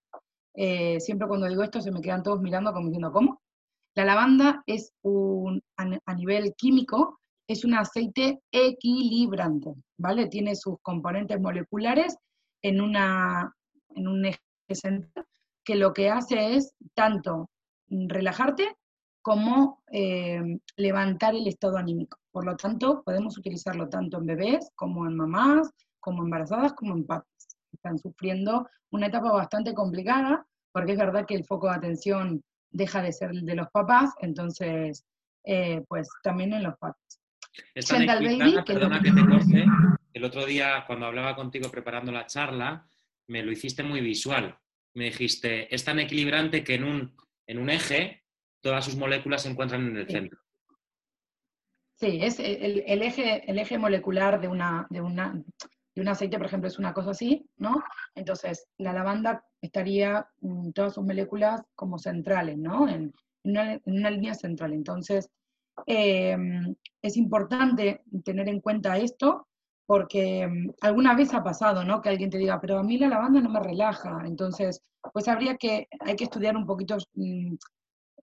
Speaker 4: Eh, siempre cuando digo esto se me quedan todos mirando como diciendo, ¿cómo? La lavanda es un, a, ni- a nivel químico, es un aceite equilibrante, ¿vale? Tiene sus componentes moleculares en, una, en un eje central que lo que hace es tanto relajarte como eh, levantar el estado anímico. Por lo tanto, podemos utilizarlo tanto en bebés como en mamás, como embarazadas, como en papis. Están sufriendo una etapa bastante complicada, porque es verdad que el foco de atención deja de ser el de los papás, entonces, eh, pues también en los papás. Baby, que
Speaker 1: perdona que te corte, el otro día cuando hablaba contigo preparando la charla, me lo hiciste muy visual. Me dijiste, es tan equilibrante que en un, en un eje todas sus moléculas se encuentran en el
Speaker 4: Sí.
Speaker 1: centro.
Speaker 4: Sí, es el, el eje, el eje molecular de, una, de, una, de un aceite, por ejemplo, es una cosa así, ¿no? Entonces, la lavanda estaría mm, todas sus moléculas como centrales, ¿no? En, en una, en una línea central. Entonces, eh, es importante tener en cuenta esto porque mm, alguna vez ha pasado, ¿no? Que alguien te diga, pero a mí la lavanda no me relaja. Entonces, pues habría que, hay que estudiar un poquito mm,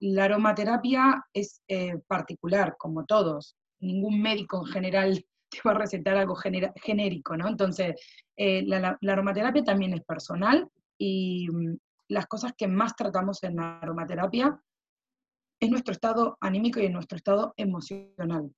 Speaker 4: la aromaterapia es eh, particular, como todos. Ningún médico en general te va a recetar algo genérico, ¿no? Entonces, eh, la, aromaterapia también es personal y mm, las cosas que más tratamos en la aromaterapia es nuestro estado anímico y nuestro estado emocional.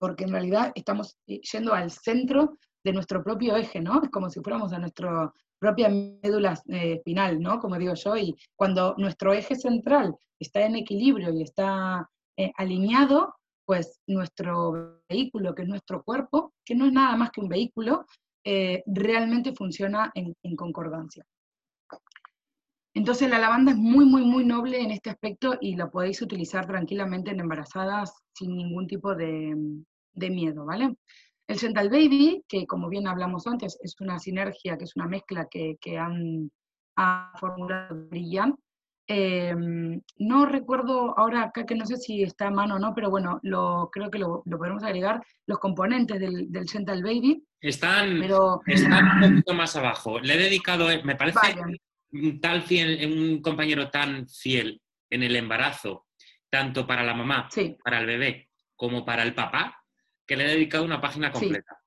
Speaker 4: Porque en realidad estamos eh, yendo al centro de nuestro propio eje, ¿no? Es como si fuéramos a nuestra propia médula eh, espinal, ¿no? Como digo yo, y cuando nuestro eje central está en equilibrio y está eh, alineado, pues nuestro vehículo, que es nuestro cuerpo, que no es nada más que un vehículo, eh, realmente funciona en, concordancia. Entonces la lavanda es muy, muy, muy noble en este aspecto y la podéis utilizar tranquilamente en embarazadas sin ningún tipo de, de miedo, ¿vale? El Gentle Baby, que como bien hablamos antes, es una sinergia, que es una mezcla que, que han, han formulado Brillant. Eh, no recuerdo ahora acá que no sé si está a mano o no, pero bueno, lo, creo que lo, lo podemos agregar, los componentes del, del Gentle Baby,
Speaker 1: Están,
Speaker 4: pero
Speaker 1: están un poquito más abajo. Le he dedicado, eh, me parece tal fiel, un compañero tan fiel en el embarazo, tanto para la mamá,
Speaker 4: sí,
Speaker 1: para el bebé, como para el papá, que le he dedicado una página
Speaker 4: Sí.
Speaker 1: completa.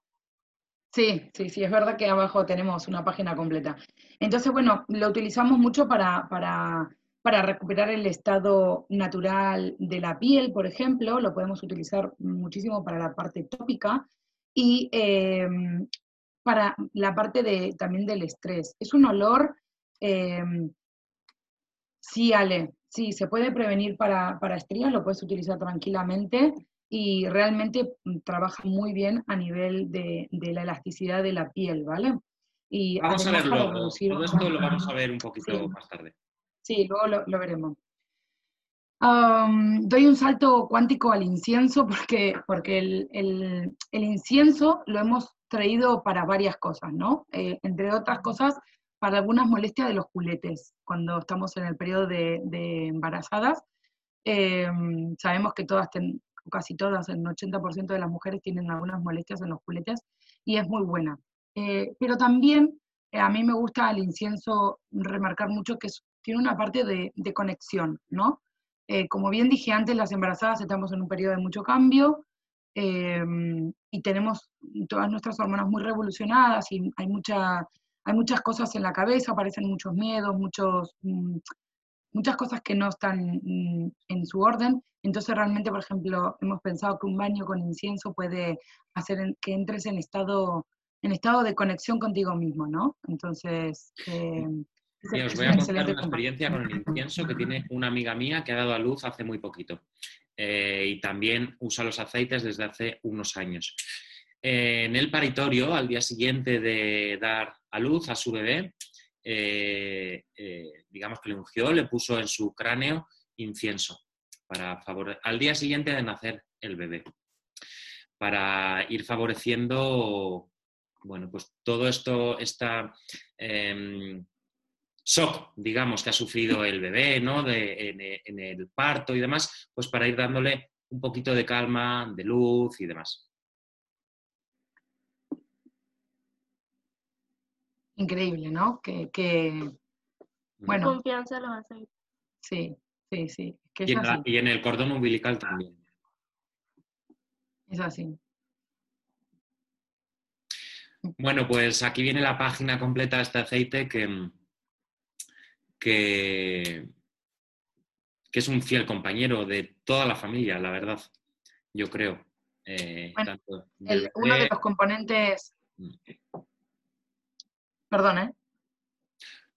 Speaker 4: Sí, sí, sí, es verdad que abajo tenemos una página completa. Entonces, bueno, lo utilizamos mucho para, para, para recuperar el estado natural de la piel, por ejemplo, lo podemos utilizar muchísimo para la parte tópica y eh, para la parte de, también del estrés. Es un olor, eh, sí, Ale, sí, se puede prevenir para, para estrías, lo puedes utilizar tranquilamente y realmente mm, trabaja muy bien a nivel de, de la elasticidad de la piel, ¿vale? Y
Speaker 1: Vamos a
Speaker 4: además
Speaker 1: ver
Speaker 4: para
Speaker 1: luego.
Speaker 4: reducir-
Speaker 1: Todo esto lo vamos a ver un poquito
Speaker 4: Sí.
Speaker 1: más tarde.
Speaker 4: Sí, luego lo, lo veremos. Doy un salto cuántico al incienso porque, porque el, el- el incienso lo hemos traído para varias cosas, ¿no? Eh, entre otras cosas, para algunas molestias de los culetes, cuando estamos en el periodo de, de embarazadas. Em, sabemos que todas, ten- casi todas, el 80% de las mujeres tienen algunas molestias en los culetes y es muy buena. Eh, pero también eh, a mí me gusta el incienso remarcar mucho que tiene una parte de, conexión, ¿no? Eh, como bien dije antes, las embarazadas estamos en un periodo de mucho cambio eh, y tenemos todas nuestras hormonas muy revolucionadas y hay, mucha, hay muchas cosas en la cabeza, aparecen muchos miedos, muchos, mm, muchas cosas que no están en su orden. Entonces realmente, por ejemplo, hemos pensado que un baño con incienso puede hacer que entres en estado, en estado de conexión contigo mismo, ¿no? Entonces, eh,
Speaker 1: Mira, os voy a contar una experiencia con el incienso que tiene una amiga mía que ha dado a luz hace muy poquito. Eh, y también usa los aceites desde hace unos años. Eh, en el paritorio, al día siguiente de dar a luz a su bebé, eh, eh, digamos que le ungió, le puso en su cráneo incienso para favore- al día siguiente de nacer el bebé, para ir favoreciendo, bueno, pues todo esto, esta em, shock, digamos, que ha sufrido el bebé, ¿no? De- en, e- en el parto y demás, pues para ir dándole un poquito de calma, de luz y demás.
Speaker 4: Increíble, ¿no? Que, que Bueno.
Speaker 6: Confianza en los aceites.
Speaker 4: sí, sí, sí, que
Speaker 1: Y
Speaker 4: es
Speaker 1: en, la-
Speaker 4: así,
Speaker 1: y en el cordón umbilical también.
Speaker 4: es así.
Speaker 1: Bueno, pues aquí viene la página completa de este aceite que, que, que es un fiel compañero de toda la familia, la verdad, yo creo. Eh,
Speaker 4: Bueno,
Speaker 1: tanto del
Speaker 4: El- uno de los componentes,
Speaker 1: Mm.
Speaker 4: Perdón, ¿eh?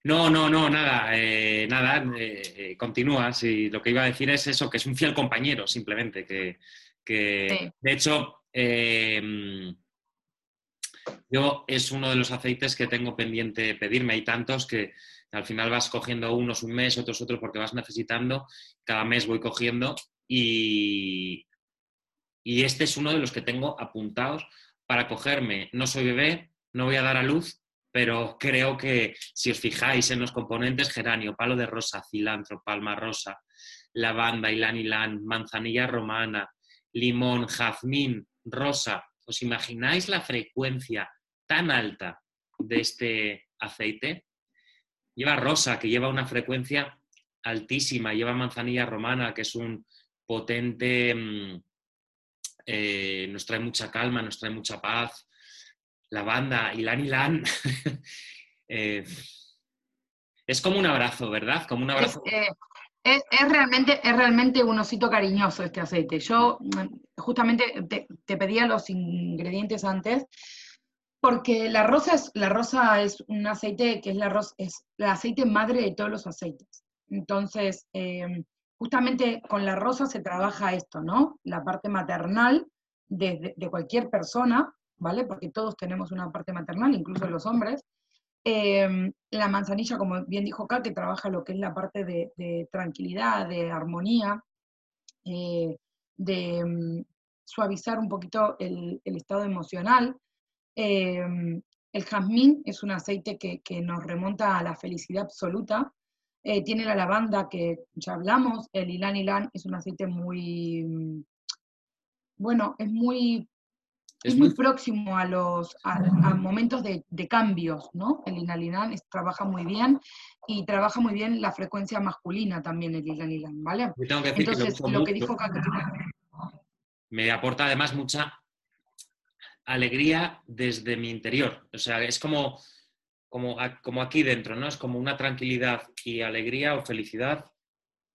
Speaker 1: No, no, no, nada, eh, nada, eh, eh, continúa. Sí, lo que iba a decir es eso, que es un fiel compañero, simplemente, que, que
Speaker 4: Sí.
Speaker 1: de hecho, eh, yo es uno de los aceites que tengo pendiente pedirme. Hay tantos que al final vas cogiendo unos un mes, otros otros, porque vas necesitando. Cada mes voy cogiendo y, y este es uno de los que tengo apuntados para cogerme. No soy bebé, no voy a dar a luz, pero creo que si os fijáis en los componentes, geranio, palo de rosa, cilantro, palma rosa, lavanda, ylan ylan, manzanilla romana, limón, jazmín, rosa. ¿Os imagináis la frecuencia tan alta de este aceite? Lleva rosa, que lleva una frecuencia altísima, lleva manzanilla romana, que es un potente, mm, eh, nos trae mucha calma, nos trae mucha paz. Lavanda, ylan ylan. Eh, es como un abrazo, ¿verdad? Como un
Speaker 4: Es,
Speaker 1: abrazo.
Speaker 4: eh, es- es realmente, es realmente un osito cariñoso este aceite. Yo mm, justamente te, te pedía los ingredientes antes, porque la rosa es, la rosa es un aceite que es la rosa, es el aceite madre de todos los aceites. Entonces, eh, justamente con la rosa se trabaja esto, ¿no? La parte maternal de, de- de cualquier persona, ¿vale? Porque todos tenemos una parte maternal, incluso los hombres. Eh, la manzanilla, como bien dijo Kat, que trabaja lo que es la parte de, tranquilidad, de armonía, eh, de mm, suavizar un poquito el, estado emocional. Eh, el jazmín es un aceite que, que nos remonta a la felicidad absoluta. Eh, tiene la lavanda que ya hablamos, el ylan ylan es un aceite muy, mm, bueno, es muy
Speaker 1: Es
Speaker 4: muy próximo a los a, a momentos de, de cambios, ¿no? El es, trabaja muy bien y trabaja muy bien la frecuencia masculina también el ¿vale?
Speaker 1: Yo tengo que decir
Speaker 4: Entonces, lo que dijo
Speaker 1: me aporta además mucha alegría desde mi interior. O sea, es como, como, como aquí dentro, ¿no? Es como una tranquilidad y alegría o felicidad,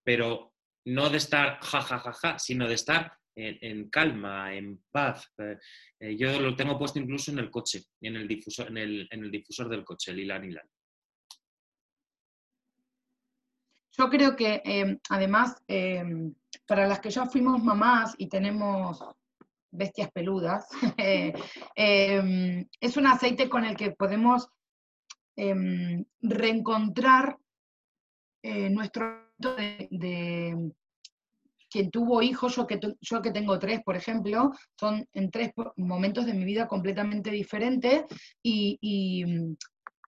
Speaker 1: pero no de estar ja, ja, ja, ja, sino de estar en, calma, en paz. Eh, eh, yo lo tengo puesto incluso en el coche, en el difusor, en el, en el difusor del coche, el Ilan Ilan.
Speaker 4: Yo creo que eh, además, eh, para las que ya fuimos mamás y tenemos bestias peludas, eh, eh, es un aceite con el que podemos em, reencontrar nuestro de, de quien tuvo hijos, yo que, tu- yo que tengo tres, por ejemplo, son en tres momentos de mi vida completamente diferentes y, y,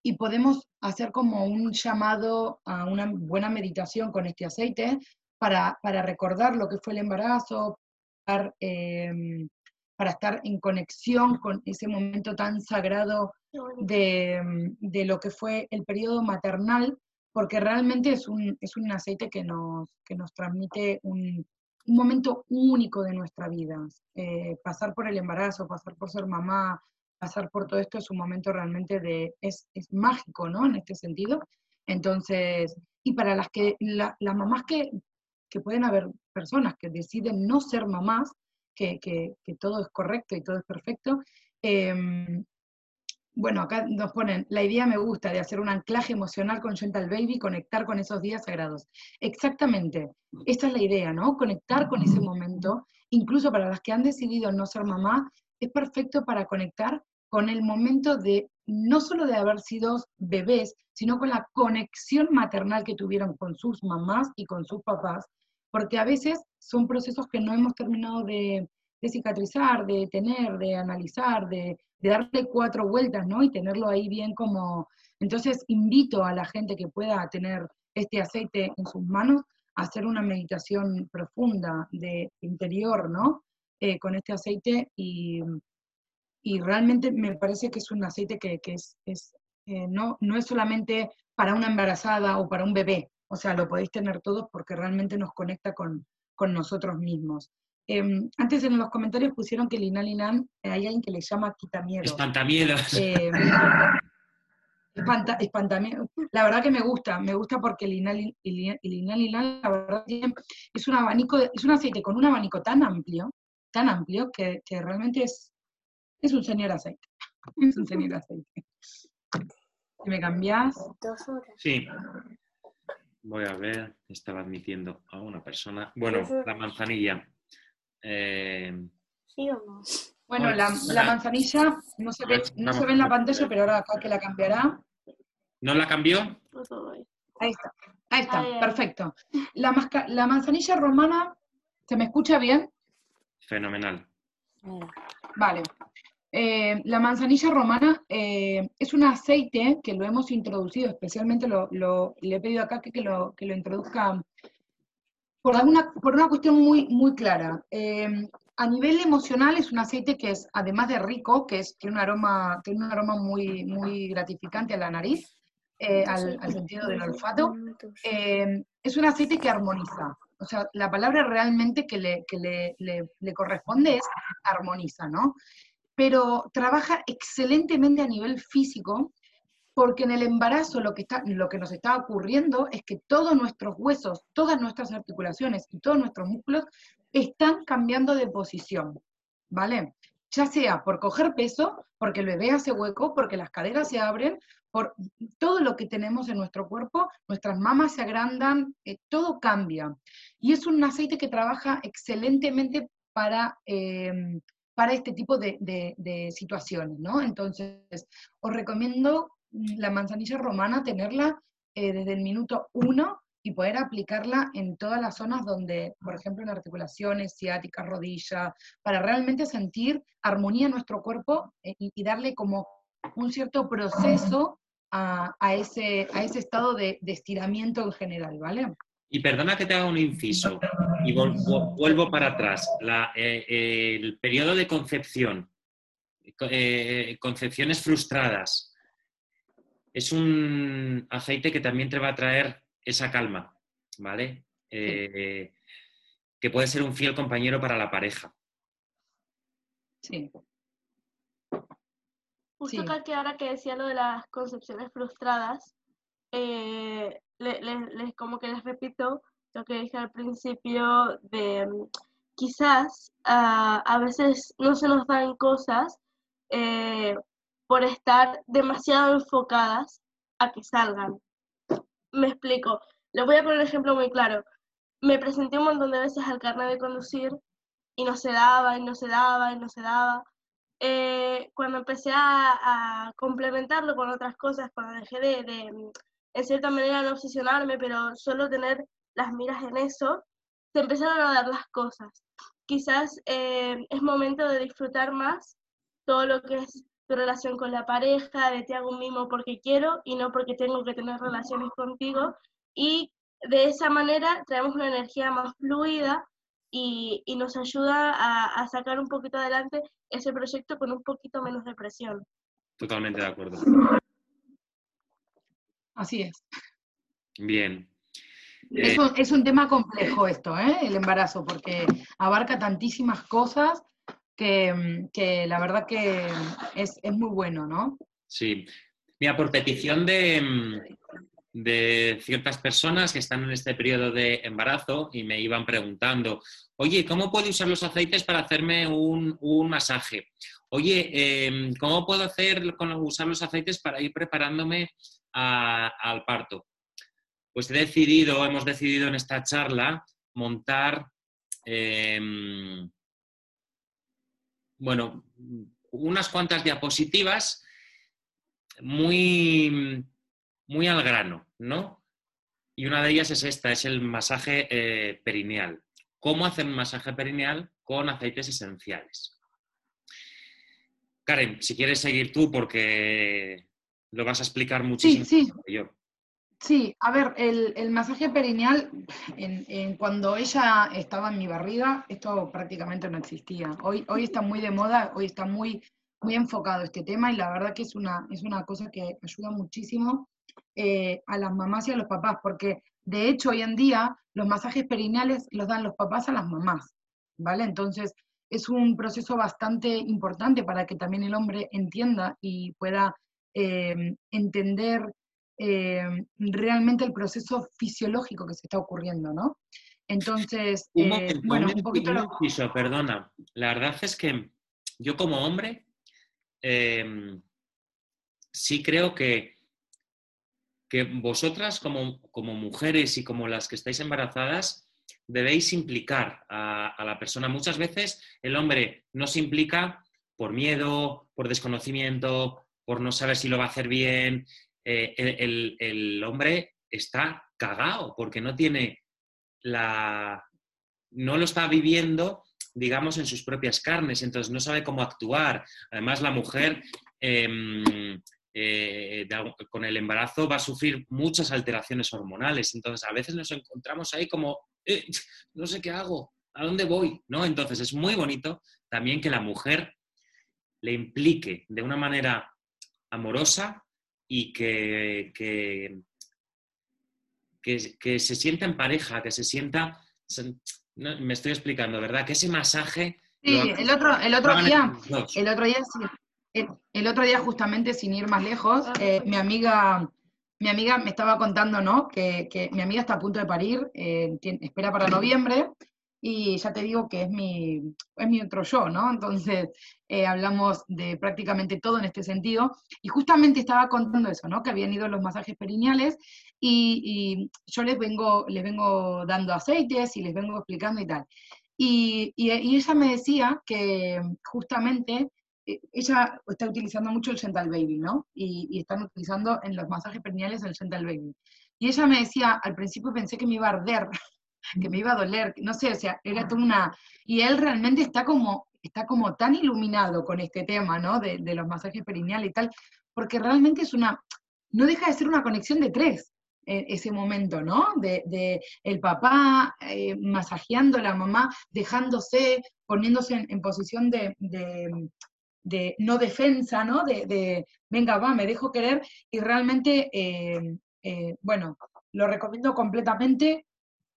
Speaker 4: y podemos hacer como un llamado a una buena meditación con este aceite para, para recordar lo que fue el embarazo, para, em, para estar en conexión con ese momento tan sagrado de, de lo que fue el periodo maternal, porque realmente es un, es un aceite que nos, que nos transmite un, un momento único de nuestra vida. Eh, pasar por el embarazo, pasar por ser mamá, pasar por todo esto es un momento realmente de, es, es mágico, ¿no? En este sentido. Entonces, y para las que, la- las mamás que, que pueden haber personas que deciden no ser mamás, que, que- que todo es correcto y todo es perfecto, em, bueno, acá nos ponen, la idea me gusta de hacer un anclaje emocional con Gentle Baby, conectar con esos días sagrados. Exactamente, esta es la idea, ¿no? Conectar con ese momento, incluso para las que han decidido no ser mamá, es perfecto para conectar con el momento de, no solo de haber sido bebés, sino con la conexión maternal que tuvieron con sus mamás y con sus papás, porque a veces son procesos que no hemos terminado de, de cicatrizar, de tener, de analizar, de, de darle cuatro vueltas, ¿no? Y tenerlo ahí bien como... Entonces invito a la gente que pueda tener este aceite en sus manos a hacer una meditación profunda de interior, ¿no? Eh, con este aceite y, y realmente me parece que es un aceite que, que es, es, eh, no, no es solamente para una embarazada o para un bebé, o sea, lo podéis tener todos porque realmente nos conecta con, con nosotros mismos. Eh, antes en los comentarios pusieron que Linan Linan eh, hay alguien que le llama quitamiedo.
Speaker 1: Espantamiedos.
Speaker 4: Eh, espanta, espantamiedo. La verdad que me gusta, me gusta porque el Inal, el Inal Inal, la verdad es un abanico, de- es un aceite con un abanico tan amplio, tan amplio, que, que realmente es, es un señor aceite. Es un señor aceite. Si me cambias.
Speaker 6: Dos horas.
Speaker 1: Sí. Voy a ver, estaba admitiendo a una persona. Bueno, la manzanilla. Eh,
Speaker 6: ¿Sí o no?
Speaker 4: Bueno, la, la manzanilla no se, ve, no se ve en la pantalla, pero ahora acá que la cambiará.
Speaker 1: ¿No la cambió?
Speaker 4: Ahí está, ahí está,
Speaker 6: ahí.
Speaker 4: perfecto. La, masca- la manzanilla romana, ¿se me escucha bien?
Speaker 1: Fenomenal.
Speaker 4: Vale. Eh, la manzanilla romana eh, es un aceite que lo hemos introducido, especialmente lo, lo- le he pedido acá que, que lo, que lo introduzca por, alguna, por una cuestión muy, muy clara. Eh, a nivel emocional es un aceite que es, además de rico, que es, tiene un aroma, tiene un aroma muy, muy gratificante a la nariz, eh, al, al sentido del olfato. Eh, es un aceite que armoniza. O sea, la palabra realmente que le, que le, le- le corresponde es armoniza, ¿no? Pero trabaja excelentemente a nivel físico, porque en el embarazo lo que, está, lo que nos está ocurriendo es que todos nuestros huesos, todas nuestras articulaciones y todos nuestros músculos están cambiando de posición, ¿vale? Ya sea por coger peso, porque el bebé hace hueco, porque las caderas se abren, por todo lo que tenemos en nuestro cuerpo, nuestras mamas se agrandan, eh, todo cambia. Y es un aceite que trabaja excelentemente para, eh, para este tipo de, de- de situaciones, ¿no? Entonces, os recomiendo la manzanilla romana, tenerla eh, desde el minuto uno y poder aplicarla en todas las zonas donde, por ejemplo, en articulaciones, ciática, rodilla, para realmente sentir armonía en nuestro cuerpo eh, y, darle como un cierto proceso a, ese, a ese estado de, estiramiento en general, ¿vale?
Speaker 1: Y perdona que te haga un inciso y vuelvo para atrás. Eh, el periodo de concepción, co- concepciones frustradas, es un aceite que también te va a traer esa calma, ¿vale? Eh, que puede ser un fiel compañero para la pareja.
Speaker 4: Sí.
Speaker 6: Justo
Speaker 4: Sí.
Speaker 6: que ahora que decía lo de las concepciones frustradas, eh, le- le- les, como que les repito lo que dije al principio de mm, quizás ah, a veces no se nos dan cosas eh, por estar demasiado enfocadas a que salgan. Me explico. Les voy a poner un ejemplo muy claro. Me presenté un montón de veces al carnet de conducir y no se daba, y no se daba, y no se daba eh, cuando empecé a, a complementarlo con otras cosas, cuando dejé de, de, en cierta manera, no obsesionarme, pero solo tener las miras en eso, se empezaron a dar las cosas. Quizás eh, es momento de disfrutar más todo lo que es tu relación con la pareja, de te hago un mimo porque quiero y no porque tengo que tener relaciones contigo. Y de esa manera traemos una energía más fluida y, y nos ayuda a, a sacar un poquito adelante ese proyecto con un poquito menos de presión.
Speaker 1: Totalmente de acuerdo.
Speaker 4: Así es.
Speaker 1: Bien.
Speaker 4: Es
Speaker 1: Eh,
Speaker 4: un, es un tema complejo esto, ¿eh? el embarazo, porque abarca tantísimas cosas que, mm, que la verdad que es, es muy bueno, ¿no?
Speaker 1: Sí. Mira, por petición de, mm, de ciertas personas que están en este periodo de embarazo y me iban preguntando, oye, ¿cómo puedo usar los aceites para hacerme un, un masaje? Oye, em, ¿cómo puedo hacer con usar los aceites para ir preparándome al parto? Pues he decidido, hemos decidido en esta charla montar, em, bueno, unas cuantas diapositivas muy, muy al grano, ¿no? Y una de ellas es esta, es el masaje eh, perineal. ¿Cómo hacer un masaje perineal con aceites esenciales? Karen, si quieres seguir tú, porque lo vas a explicar muchísimo
Speaker 4: sí.
Speaker 1: yo.
Speaker 4: Sí, a ver, el, el masaje perineal, en, en cuando ella estaba en mi barriga, esto prácticamente no existía. Hoy, hoy está muy de moda, hoy está muy, muy enfocado este tema y la verdad que es una, es una cosa que ayuda muchísimo eh, a las mamás y a los papás, porque de hecho hoy en día los masajes perineales los dan los papás a las mamás, ¿vale? Entonces es un proceso bastante importante para que también el hombre entienda y pueda eh, entender eh, realmente el proceso fisiológico que se está ocurriendo, ¿no? Entonces,
Speaker 1: Un
Speaker 4: eh,
Speaker 1: momento,
Speaker 4: bueno,
Speaker 1: un
Speaker 4: poquito
Speaker 1: un
Speaker 4: lo-
Speaker 1: inciso, perdona. La verdad es que yo como hombre eh, sí creo que que vosotras como, como mujeres y como las que estáis embarazadas debéis implicar a, a la persona. Muchas veces el hombre no se implica por miedo, por desconocimiento, por no saber si lo va a hacer bien. Eh, el, el- hombre está cagado porque no tiene la. no lo está viviendo, digamos, en sus propias carnes, entonces no sabe cómo actuar. Además, la mujer. em, eh, con el embarazo va a sufrir muchas alteraciones hormonales, entonces a veces nos encontramos ahí como, "Eh, no sé qué hago, ¿a dónde voy? ¿No? Entonces es muy bonito también que la mujer le implique de una manera amorosa y que, que, que- que se sienta en pareja, que se sienta... se- no, me estoy explicando, ¿verdad? Que ese masaje...
Speaker 4: Sí,
Speaker 1: lo-
Speaker 4: el otro, el otro día, el otro día, sí, el, el otro día justamente sin ir más lejos, eh, mi amiga, mi amiga me estaba contando, ¿no? Que, que mi amiga está a punto de parir, eh, espera para noviembre, y ya te digo que es mi, es mi otro yo, ¿no? Entonces, eh, hablamos de prácticamente todo en este sentido, y justamente estaba contando eso, ¿no? Que habían ido los masajes perineales, y, yo les vengo, les vengo dando aceites y les vengo explicando y tal. Y, y- ella me decía que justamente eh, ella está utilizando mucho el Gentle Baby, ¿no? Y, y están utilizando en los masajes perineales el Gentle Baby. Y ella me decía, al principio pensé que me iba a arder, que me iba a doler, no sé, o sea, era toda una... Y él realmente está como, está como tan iluminado con este tema, ¿no? De, de los masajes perineales y tal, porque realmente es una... No deja de ser una conexión de tres, eh, ese momento, ¿no? De, de el papá eh, masajeando a la mamá, dejándose, poniéndose en, en posición de, de- de no defensa, ¿no? De, de, venga, va, me dejo querer, y realmente, eh, eh, bueno, lo recomiendo completamente.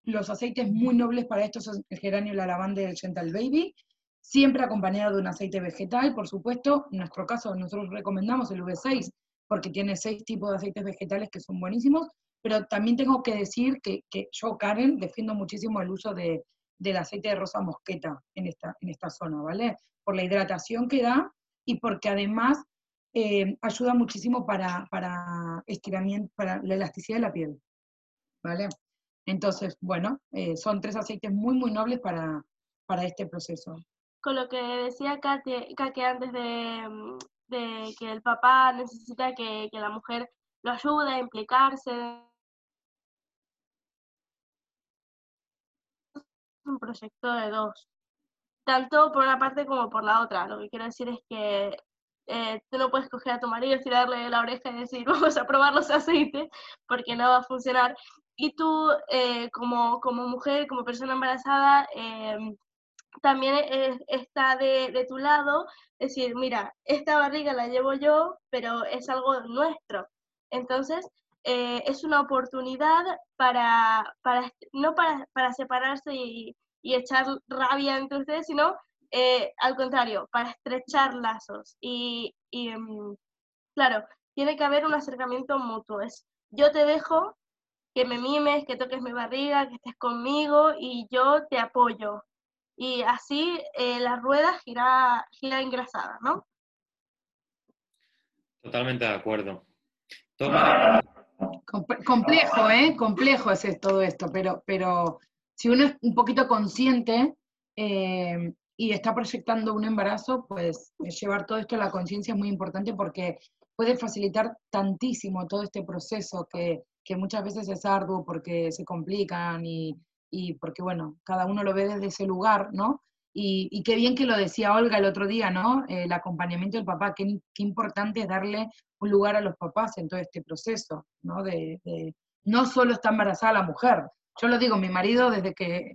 Speaker 4: Los aceites muy nobles para esto son el geranio, la lavanda y el gentle baby, siempre acompañado de un aceite vegetal, por supuesto. En nuestro caso, nosotros recomendamos el V6 porque tiene seis tipos de aceites vegetales que son buenísimos, pero también tengo que decir que, que yo, Karen, defiendo muchísimo el uso de, del aceite de rosa mosqueta en esta, en esta zona, ¿vale? Por la hidratación que da y porque además eh, ayuda muchísimo para, para estiramiento, para la elasticidad de la piel, ¿vale? Entonces, bueno, eh, son tres aceites muy, muy nobles para, para este proceso.
Speaker 6: Con lo que decía Kate, Kake antes de, mm, que el papá necesita que, la mujer lo ayude a implicarse. Un proyecto de dos, tanto por una parte como por la otra. Lo que quiero decir es que eh, tú no puedes coger a tu marido, tirarle la oreja y decir, vamos a probar los aceites, porque no va a funcionar. Y tú, eh, como, como mujer, como persona embarazada, em, también es- está de, de tu lado decir, mira, esta barriga la llevo yo, pero es algo nuestro. Entonces, eh, es una oportunidad para, para no para, para separarse y, y echar rabia entre ustedes, sino eh, al contrario, para estrechar lazos. Y, y, em, claro, tiene que haber un acercamiento mutuo. Es, yo te dejo que me mimes, que toques mi barriga, que estés conmigo y yo te apoyo y así eh, la rueda gira, gira engrasada, ¿no?
Speaker 1: Totalmente de acuerdo. Toma,
Speaker 4: Comple- Complejo, ¿eh? Complejo es es todo esto, pero, pero si uno es un poquito consciente eh, y está proyectando un embarazo, pues eh, llevar todo esto a la conciencia es muy importante porque puede facilitar tantísimo todo este proceso que, que muchas veces es arduo porque se complican y, y porque, bueno, cada uno lo ve desde ese lugar, ¿no? Y, y qué bien que lo decía Olga el otro día, ¿no? El acompañamiento del papá, qué, qué importante es darle un lugar a los papás en todo este proceso, ¿no? De, no solo está embarazada la mujer. Yo lo digo, mi marido desde que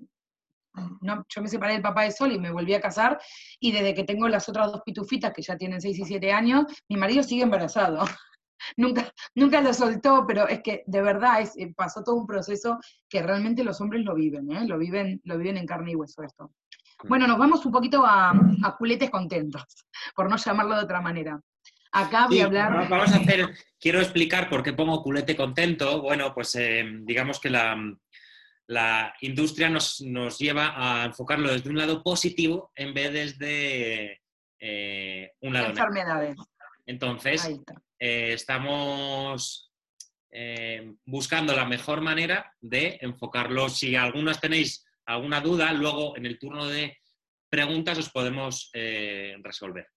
Speaker 4: no, yo me separé del papá de Sol y me volví a casar, y desde que tengo las otras dos pitufitas que ya tienen 6 y 7 años, mi marido sigue embarazado. Nunca, nunca lo soltó, pero es que de verdad es, eh, pasó todo un proceso que realmente los hombres lo viven, ¿eh? lo viven, lo viven en carne y hueso esto. Bueno, nos vamos un poquito a, a culetes contentos, por no llamarlo de otra manera. Acá voy
Speaker 1: Sí,
Speaker 4: a hablar.
Speaker 1: va- Vamos a hacer, quiero explicar por qué pongo culete contento. Bueno, pues eh, digamos que la, la industria nos, nos lleva a enfocarlo desde un lado positivo en vez desde eh, un lado
Speaker 4: enfermedades.
Speaker 1: Entonces, eh, estamos eh, buscando la mejor manera de enfocarlo. Si algunas tenéis alguna duda, luego en el turno de preguntas os podemos eh, resolver.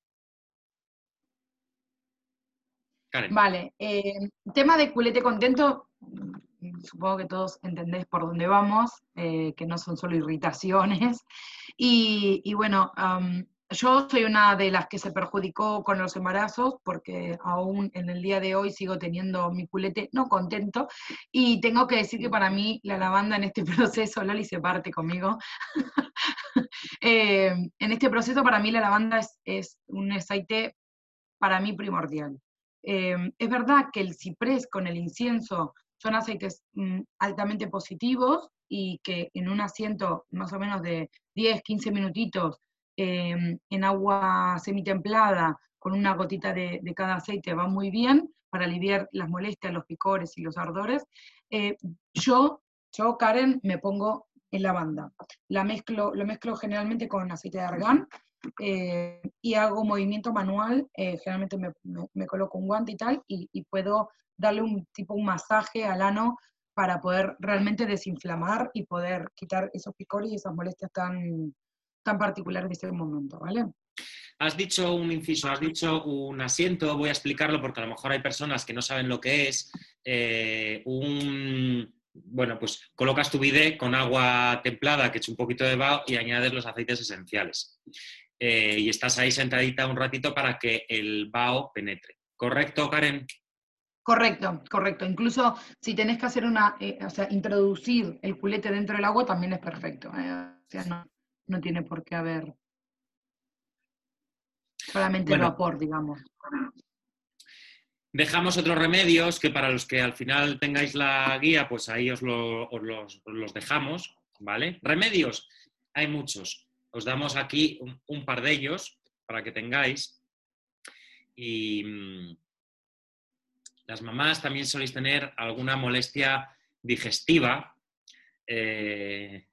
Speaker 1: Karen.
Speaker 4: Vale, tema de culete contento, supongo que todos entendéis por dónde vamos, que no son solo irritaciones. Y, y bueno, yo soy una de las que se perjudicó con los embarazos, porque aún en el día de hoy sigo teniendo mi culete no contento. Y tengo que decir que para mí la lavanda en este proceso, Loli se parte conmigo, Eh, en este proceso para mí la lavanda es, es un aceite para mí primordial. Eh, es verdad que el ciprés con el incienso son aceites mm, altamente positivos y que en un asiento más o menos de 10, 15 minutitos eh, en agua semitemplada con una gotita de, de cada aceite va muy bien para aliviar las molestias, los picores y los ardores. Eh, yo, yo, Karen, me pongo en lavanda. La mezclo, lo mezclo generalmente con aceite de argán eh, y hago movimiento manual, eh, generalmente me, me- me coloco un guante y tal, y, y puedo darle un tipo un masaje al ano para poder realmente desinflamar y poder quitar esos picores y esas molestias tan, tan particulares de ese momento, ¿vale?
Speaker 1: Has dicho un inciso, has dicho un asiento, voy a explicarlo porque a lo mejor hay personas que no saben lo que es. eh, un, bueno, pues colocas tu bidet con agua templada que eche un poquito de vaho y añades los aceites esenciales. Eh, y estás ahí sentadita un ratito para que el vaho penetre. ¿Correcto, Karen?
Speaker 4: Correcto, correcto. Incluso si tenés que hacer una, eh, o sea, introducir el culete dentro del agua también es perfecto. eh, o sea, no, no tiene por qué haber solamente
Speaker 1: Bueno.
Speaker 4: vapor, digamos.
Speaker 1: Dejamos otros remedios que para los que al final tengáis la guía, pues ahí os, lo- os los, os los dejamos, ¿vale? Remedios, hay muchos. Os damos aquí un, un par de ellos para que tengáis. Y mm, las mamás también soléis tener alguna molestia digestiva. eh,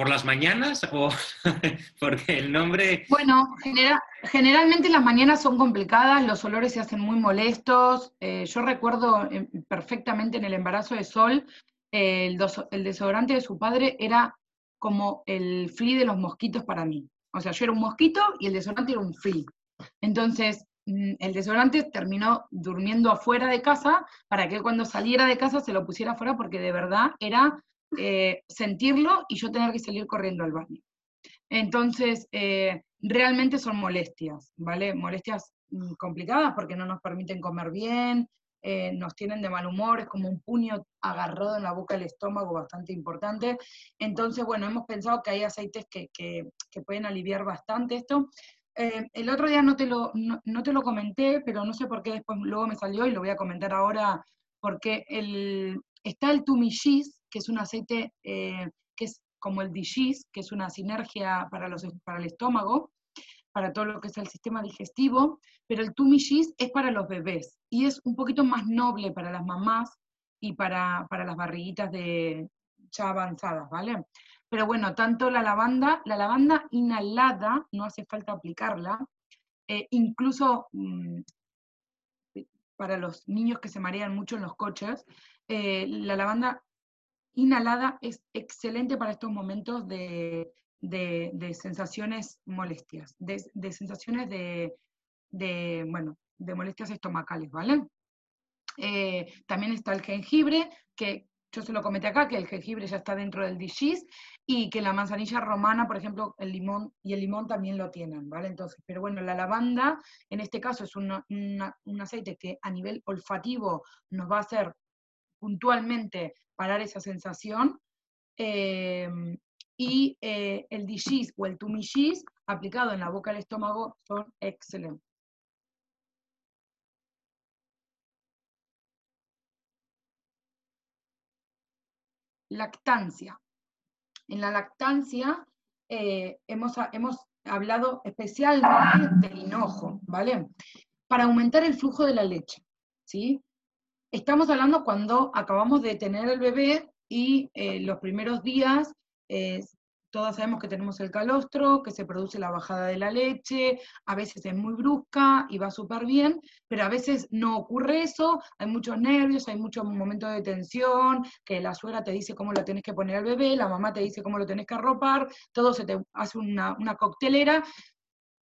Speaker 1: ¿Por las mañanas o porque el nombre
Speaker 4: Bueno, genera- generalmente las mañanas son complicadas, los olores se hacen muy molestos. eh, yo recuerdo eh, perfectamente en el embarazo de Sol, eh, el, desodorante de su padre era como el flea de los mosquitos para mí. O sea, yo era un mosquito y el desodorante era un flea. Entonces, mm, el desodorante terminó durmiendo afuera de casa para que cuando saliera de casa se lo pusiera afuera porque de verdad era eh, sentirlo y yo tener que salir corriendo al baño. Entonces, eh, realmente son molestias, ¿vale? Molestias mm, complicadas porque no nos permiten comer bien, eh, nos tienen de mal humor, es como un puño agarrado en la boca del estómago bastante importante. Entonces, bueno, hemos pensado que hay aceites que, que- pueden aliviar bastante esto. Eh, el otro día no te, lo, no, te lo comenté, pero no sé por qué después luego me salió y lo voy a comentar ahora, porque el, está el Tumishis, que es un aceite eh, que es como el Digis, que es una sinergia para, los, para el estómago, para todo lo que es el sistema digestivo, pero el Tumishis es para los bebés y es un poquito más noble para las mamás y para, para las barriguitas de ya avanzadas, ¿vale? Pero bueno, tanto la lavanda, la lavanda inhalada, no hace falta aplicarla, eh, incluso mm, para los niños que se marean mucho en los coches, eh, la lavanda inhalada es excelente para estos momentos de, de- sensaciones molestias, de, de sensaciones de, bueno, de molestias estomacales, ¿vale? Eh, también está el jengibre, que yo se lo comenté acá, que el jengibre ya está dentro del digis, y que la manzanilla romana, por ejemplo, el limón y el limón también lo tienen, ¿vale? Entonces, pero bueno, la lavanda, en este caso, es un aceite que a nivel olfativo nos va a hacer puntualmente parar esa sensación. eh, y eh, el digis o el tumishis aplicado en la boca del estómago son excelentes. Lactancia. En la lactancia eh, hemos, hemos hablado especialmente del hinojo, ¿vale? Para aumentar el flujo de la leche, ¿sí? Estamos hablando cuando acabamos de tener el bebé y eh, los primeros días eh, todas sabemos que tenemos el calostro, que se produce la bajada de la leche, a veces es muy brusca y va súper bien, pero a veces no ocurre eso, hay muchos nervios, hay muchos momentos de tensión, que la suegra te dice cómo lo tenés que poner al bebé, la mamá te dice cómo lo tenés que arropar, todo se te hace una, una coctelera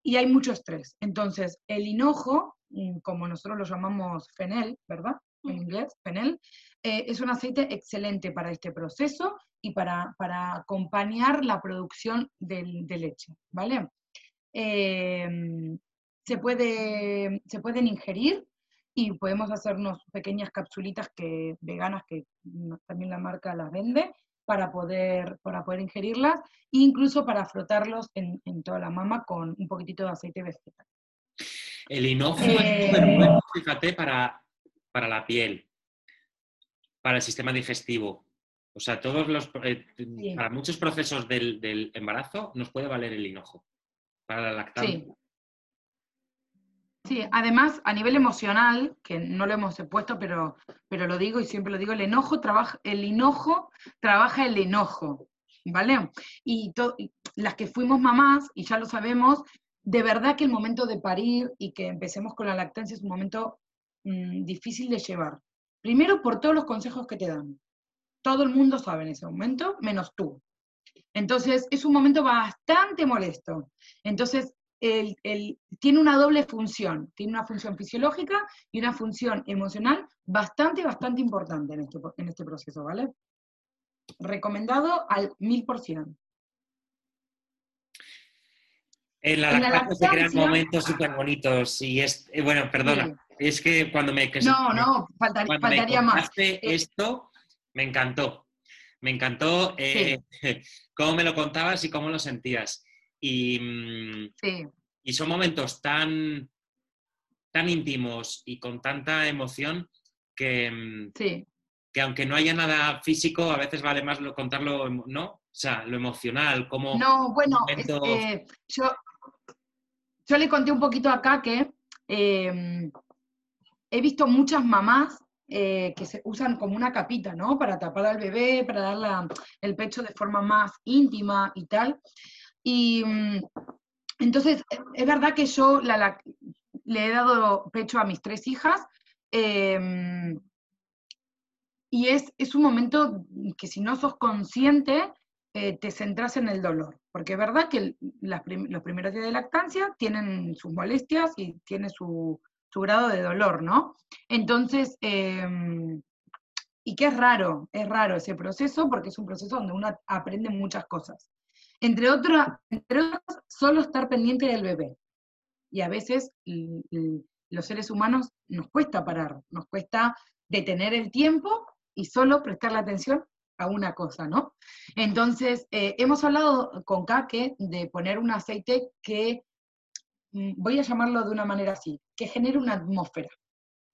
Speaker 4: y hay mucho estrés. Entonces, el hinojo, mm, como nosotros lo llamamos fenel, ¿verdad? En inglés, fenel, eh, es un aceite excelente para este proceso y para, para acompañar la producción del- de leche, ¿vale? Em, se, puede, se pueden ingerir y podemos hacernos pequeñas capsulitas que, veganas que también la marca las vende para poder, para poder ingerirlas e incluso para frotarlos en, en toda la mama con un poquitito de aceite vegetal.
Speaker 1: El hinojo
Speaker 4: Eh,
Speaker 1: es súper bueno, fíjate, para, para la piel, para el sistema digestivo. O sea, todos los, eh,
Speaker 4: Sí.
Speaker 1: para muchos procesos del, del embarazo nos puede valer el hinojo. Para la lactancia.
Speaker 4: Sí. Sí, además a nivel emocional, que no lo hemos puesto, pero, pero lo digo y siempre lo digo, el enojo trabaja, el hinojo trabaja el enojo, ¿vale? Y, to- y las que fuimos mamás, y ya lo sabemos, de verdad que el momento de parir y que empecemos con la lactancia es un momento mm, difícil de llevar. Primero por todos los consejos que te dan. Todo el mundo sabe en ese momento, menos tú. Entonces, es un momento bastante molesto. Entonces, el- el- tiene una doble función. Tiene una función fisiológica y una función emocional bastante, bastante importante en este, en este proceso, ¿vale? Recomendado al mil por ciento.
Speaker 1: En la
Speaker 4: En la
Speaker 1: lactancia se crean momentos súper bonitos y es, eh, bueno, perdona, es que cuando me... que se-
Speaker 4: No, no, faltar-
Speaker 1: cuando me
Speaker 4: faltaría más. Eh,
Speaker 1: esto, me encantó. Me encantó eh, cómo me lo contabas y cómo lo sentías. Y, mm,
Speaker 4: Sí,
Speaker 1: y son momentos tan, tan íntimos y con tanta emoción que, mm,
Speaker 4: sí.
Speaker 1: que aunque no haya nada físico, a veces vale más lo, contarlo, ¿no? O sea, lo emocional, como...
Speaker 4: No, bueno, es- eh, yo, yo le conté un poquito acá que eh, he visto muchas mamás eh, que se usan como una capita, ¿no? Para tapar al bebé, para dar la- el pecho de forma más íntima y tal. Y mm, entonces, es verdad que yo le he dado pecho a mis tres hijas. eh, y es, es un momento que si no sos consciente, eh, te centras en el dolor. Porque es verdad que las los primeros días de lactancia tienen sus molestias y tiene su, su grado de dolor, ¿no? Entonces, em, y que es raro, es raro ese proceso porque es un proceso donde uno aprende muchas cosas. Entre otras, entre otras, solo estar pendiente del bebé. Y a veces los seres humanos nos cuesta parar, nos cuesta detener el tiempo y solo prestarle atención a una cosa, ¿no? Entonces, eh, hemos hablado con Kake de poner un aceite que, voy a llamarlo de una manera así, que genere una atmósfera,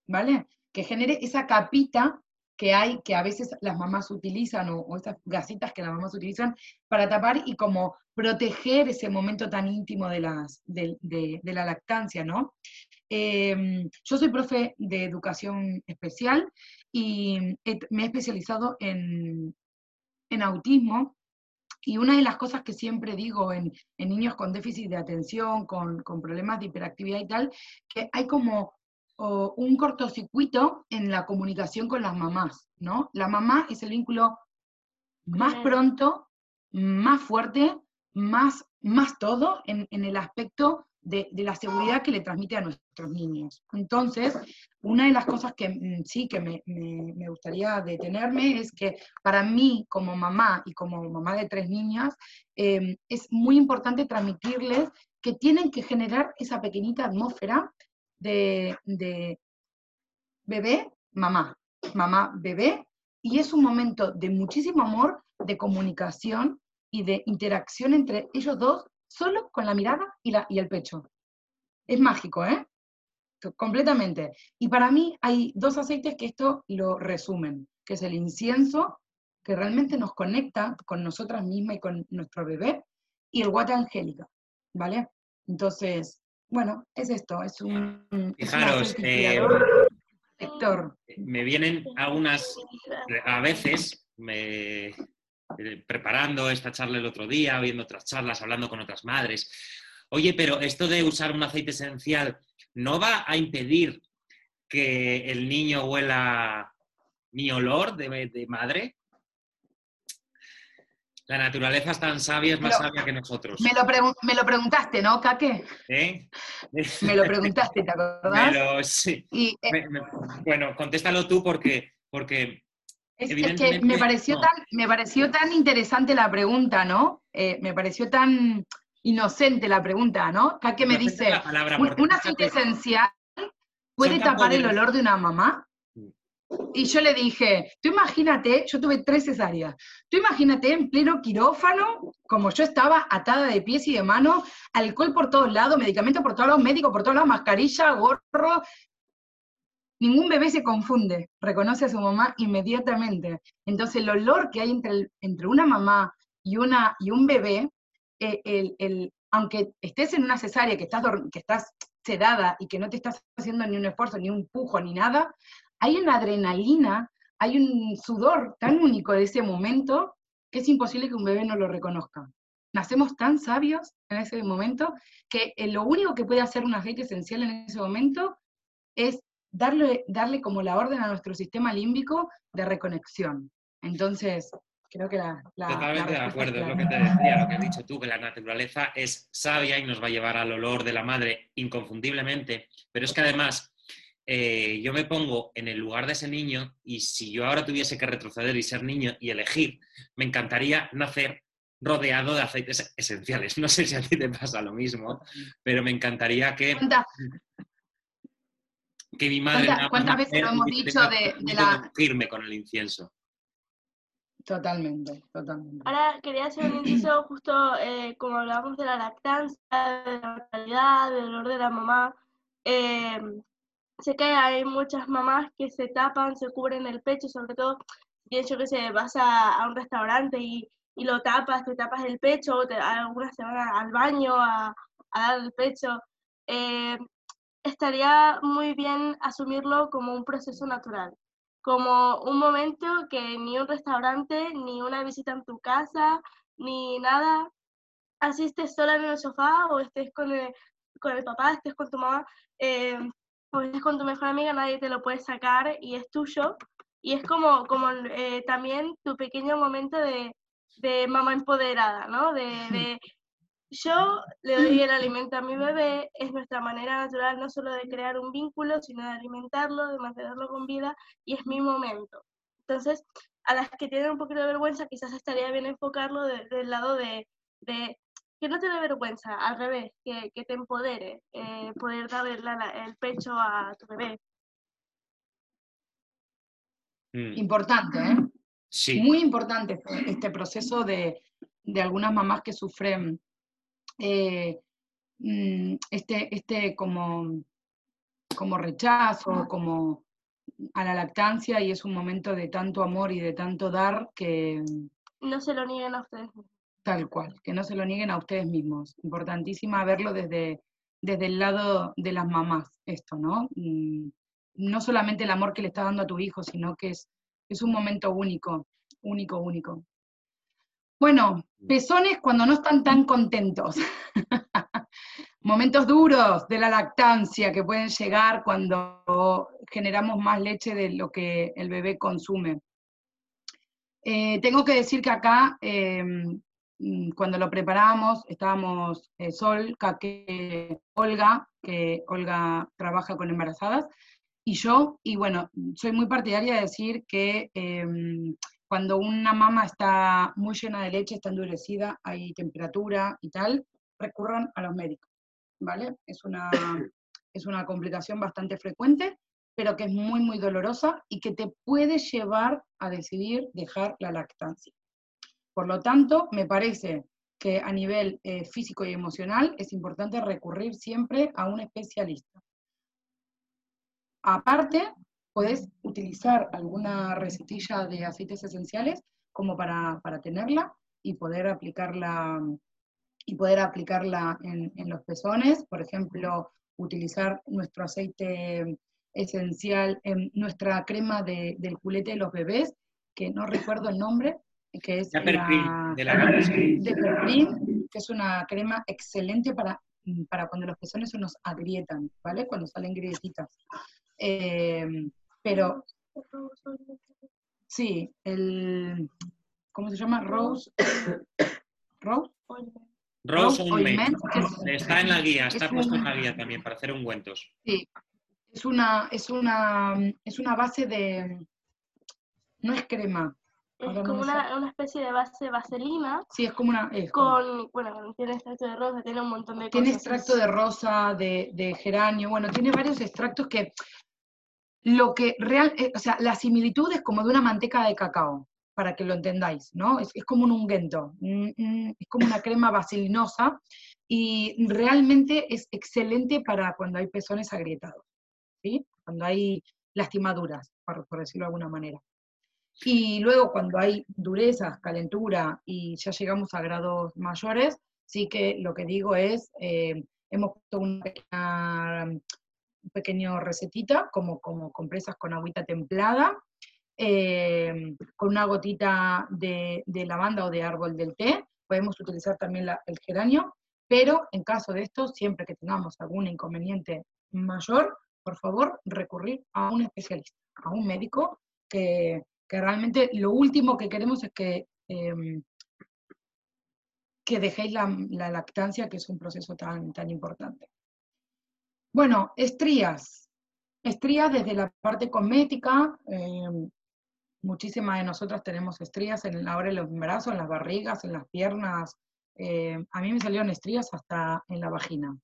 Speaker 4: ¿vale? Que genere esa capita que hay, que a veces las mamás utilizan, o, esas gasitas que las mamás utilizan para tapar y como proteger ese momento tan íntimo de, de, la lactancia, ¿no? Eh, yo soy profe de educación especial y me he especializado en, en autismo y una de las cosas que siempre digo en, en niños con déficit de atención, con, con problemas de hiperactividad y tal, que hay como o, un cortocircuito en la comunicación con las mamás, ¿no? La mamá es el vínculo más pronto, más fuerte, más, más todo en, en el aspecto de, la seguridad que le transmite a nuestros niños. Entonces, una de las cosas que mm, sí que me, me- gustaría detenerme es que para mí, como mamá y como mamá de tres niñas, eh, es muy importante transmitirles que tienen que generar esa pequeñita atmósfera de, de bebé, mamá, mamá, bebé, y es un momento de muchísimo amor, de comunicación y de interacción entre ellos dos, solo con la mirada y, la, y el pecho. Es mágico, ¿eh? Co- Completamente. Y para mí hay dos aceites que esto lo resumen, que es el incienso, que realmente nos conecta con nosotras mismas y con nuestro bebé, y el guata angélica, ¿vale? Entonces, bueno, es esto, es un,
Speaker 1: Fijaros, eh, me vienen algunas, a veces me, preparando esta charla el otro día, oyendo otras charlas, hablando con otras madres. Oye, pero esto de usar un aceite esencial no va a impedir que el niño huela mi olor de, de madre. La naturaleza es tan sabia, es más
Speaker 4: Pero-
Speaker 1: sabia que nosotros.
Speaker 4: Me lo, pregun- me lo preguntaste, ¿no, Kake?
Speaker 1: ¿Eh?
Speaker 4: Me lo preguntaste, ¿te acordás?
Speaker 1: Pero sí.
Speaker 4: Y eh,
Speaker 1: Me- me- bueno, contéstalo tú porque, porque
Speaker 4: es, es que me pareció,
Speaker 1: no.
Speaker 4: tan, me pareció tan interesante la pregunta, ¿no? Eh, me pareció tan inocente la pregunta, ¿no? Kake me
Speaker 1: Inocente
Speaker 4: dice,
Speaker 1: la palabra,
Speaker 4: un,
Speaker 1: porque
Speaker 4: un
Speaker 1: fíjate,
Speaker 4: aceite esencial puede tapar el olor de una mamá.
Speaker 1: Mm.
Speaker 4: Y yo le dije, tú imagínate, yo tuve tres cesáreas, tú imagínate en pleno quirófano, como yo estaba atada de pies y de manos, alcohol por todos lados, medicamentos por todos lados, médico por todos lados, mascarilla, gorro. Ningún bebé se confunde, reconoce a su mamá inmediatamente. Entonces el olor que hay entre, entre una mamá y, una, y un bebé, eh, el- el- aunque estés en una cesárea, que estás, que estás sedada y que no te estás haciendo ni un esfuerzo, ni un pujo, ni nada, hay una adrenalina, hay un sudor tan único de ese momento que es imposible que un bebé no lo reconozca. Nacemos tan sabios en ese momento que eh, lo único que puede hacer un aceite esencial en ese momento es darle, darle como la orden a nuestro sistema límbico de reconexión. Entonces, creo que la... la- la
Speaker 1: Totalmente de acuerdo, es lo que te decía, lo que has dicho tú, que la naturaleza es sabia y nos va a llevar al olor de la madre inconfundiblemente, pero es que además eh, yo me pongo en el lugar de ese niño y si yo ahora tuviese que retroceder y ser niño y elegir, me encantaría nacer rodeado de aceites esenciales. No sé si a ti te pasa lo mismo, pero me encantaría que,
Speaker 4: ¿Cuántas,
Speaker 1: que mi madre...
Speaker 4: ¿Cuántas- cuántas veces lo hemos dicho de- de la-
Speaker 1: ungirme con el incienso.
Speaker 4: Totalmente, totalmente.
Speaker 6: Ahora quería hacer un inciso justo eh, como hablábamos de la lactancia, de la mortalidad, del dolor de la mamá. eh, sé que hay muchas mamás que se tapan, se cubren el pecho, sobre todo, bien yo que sé, vas a, a un restaurante y, y lo tapas, te tapas el pecho, o te- algunas se van al baño a, a dar el pecho. eh, estaría muy bien asumirlo como un proceso natural como un momento que ni un restaurante, ni una visita en tu casa, ni nada, así estés sola en el sofá o estés con el, con el papá, estés con tu mamá, eh, o estés con tu mejor amiga, nadie te lo puede sacar y es tuyo. Y es como, como eh, también tu pequeño momento de, de mamá empoderada, ¿no? De, de yo le doy el alimento a mi bebé, es nuestra manera natural no solo de crear un vínculo, sino de alimentarlo, de mantenerlo con vida, y es mi momento. Entonces, a las que tienen un poquito de vergüenza, quizás estaría bien enfocarlo de- del lado de, de que no te dé vergüenza, al revés, que, que te empodere, eh, poder darle la- la- el pecho a tu bebé.
Speaker 1: Mm,
Speaker 4: Importante, ¿eh?
Speaker 1: Sí.
Speaker 4: Muy importante este- este proceso de, de algunas mamás que sufren eh, mm, este, este como, como rechazo, como a la lactancia, y es un momento de tanto amor y de tanto dar que
Speaker 6: No se lo nieguen a ustedes.
Speaker 4: tal cual, que no se lo nieguen a ustedes mismos. Importantísima verlo desde, desde el lado de las mamás, esto, ¿no? Mm, No solamente el amor que le estás dando a tu hijo, sino que es, es un momento único, único, único. Bueno, pezones cuando no están tan contentos. Momentos duros de la lactancia que pueden llegar cuando generamos más leche de lo que el bebé consume. Eh, tengo que decir que acá, eh, mm, cuando lo preparábamos, estábamos eh, Sol, Caque, Olga, que Olga trabaja con embarazadas, y yo, y bueno, soy muy partidaria de decir que em, cuando una mama está muy llena de leche, está endurecida, hay temperatura y tal, recurran a los médicos, ¿vale? Es una, es una complicación bastante frecuente, pero que es muy, muy dolorosa y que te puede llevar a decidir dejar la lactancia. Por lo tanto, me parece que a nivel eh, físico y emocional es importante recurrir siempre a un especialista. Aparte, puedes utilizar alguna recetilla de aceites esenciales como para, para tenerla y poder aplicarla y poder aplicarla en, en los pezones, por ejemplo, utilizar nuestro aceite esencial, en nuestra crema de- del culete de los bebés, que no recuerdo el nombre, que es
Speaker 1: perfil
Speaker 4: la-
Speaker 1: de la
Speaker 4: de Perprin, que es una crema excelente para, para cuando los pezones se nos agrietan, ¿vale? Cuando salen grietitas. Eh, pero sí, el, ¿cómo se llama? Rose, Rose,
Speaker 1: Rose Ointment. Está en la guía, está
Speaker 4: es
Speaker 1: puesto en la guía también para hacer ungüentos.
Speaker 4: Sí, es una, es una, es una base de, no es crema,
Speaker 6: Es como una, una especie de base vaselina
Speaker 4: sí, es como una, es como-
Speaker 6: con, bueno, tiene extracto de rosa, tiene un montón de
Speaker 4: Tiene
Speaker 6: cosas.
Speaker 4: extracto de rosa, de, de geranio, bueno, tiene varios extractos que lo que real, eh, o sea, la similitud es como de una manteca de cacao, para que lo entendáis, ¿no? Es, es como un ungüento, mm, mm, es como una crema vaselinosa y realmente es excelente para cuando hay pezones agrietados, ¿sí? Cuando hay lastimaduras, por, por decirlo de alguna manera. Y luego cuando hay durezas, calentura y ya llegamos a grados mayores, sí que lo que digo es, eh, hemos puesto una pequeña, un pequeño recetita, como, como compresas con agüita templada, eh, con una gotita de, lavanda o de árbol del té, podemos utilizar también el geranio, pero en caso de esto, siempre que tengamos algún inconveniente mayor, por favor, recurrir a un especialista, a un médico, que, que realmente lo último que queremos es que, em, que dejéis la, la lactancia, que es un proceso tan, tan importante. Bueno, estrías. Estrías desde la parte cosmética. em, muchísimas de nosotras tenemos estrías en la hora de los embarazos, en las barrigas, en las piernas. em, a mí me salieron estrías hasta en la vagina.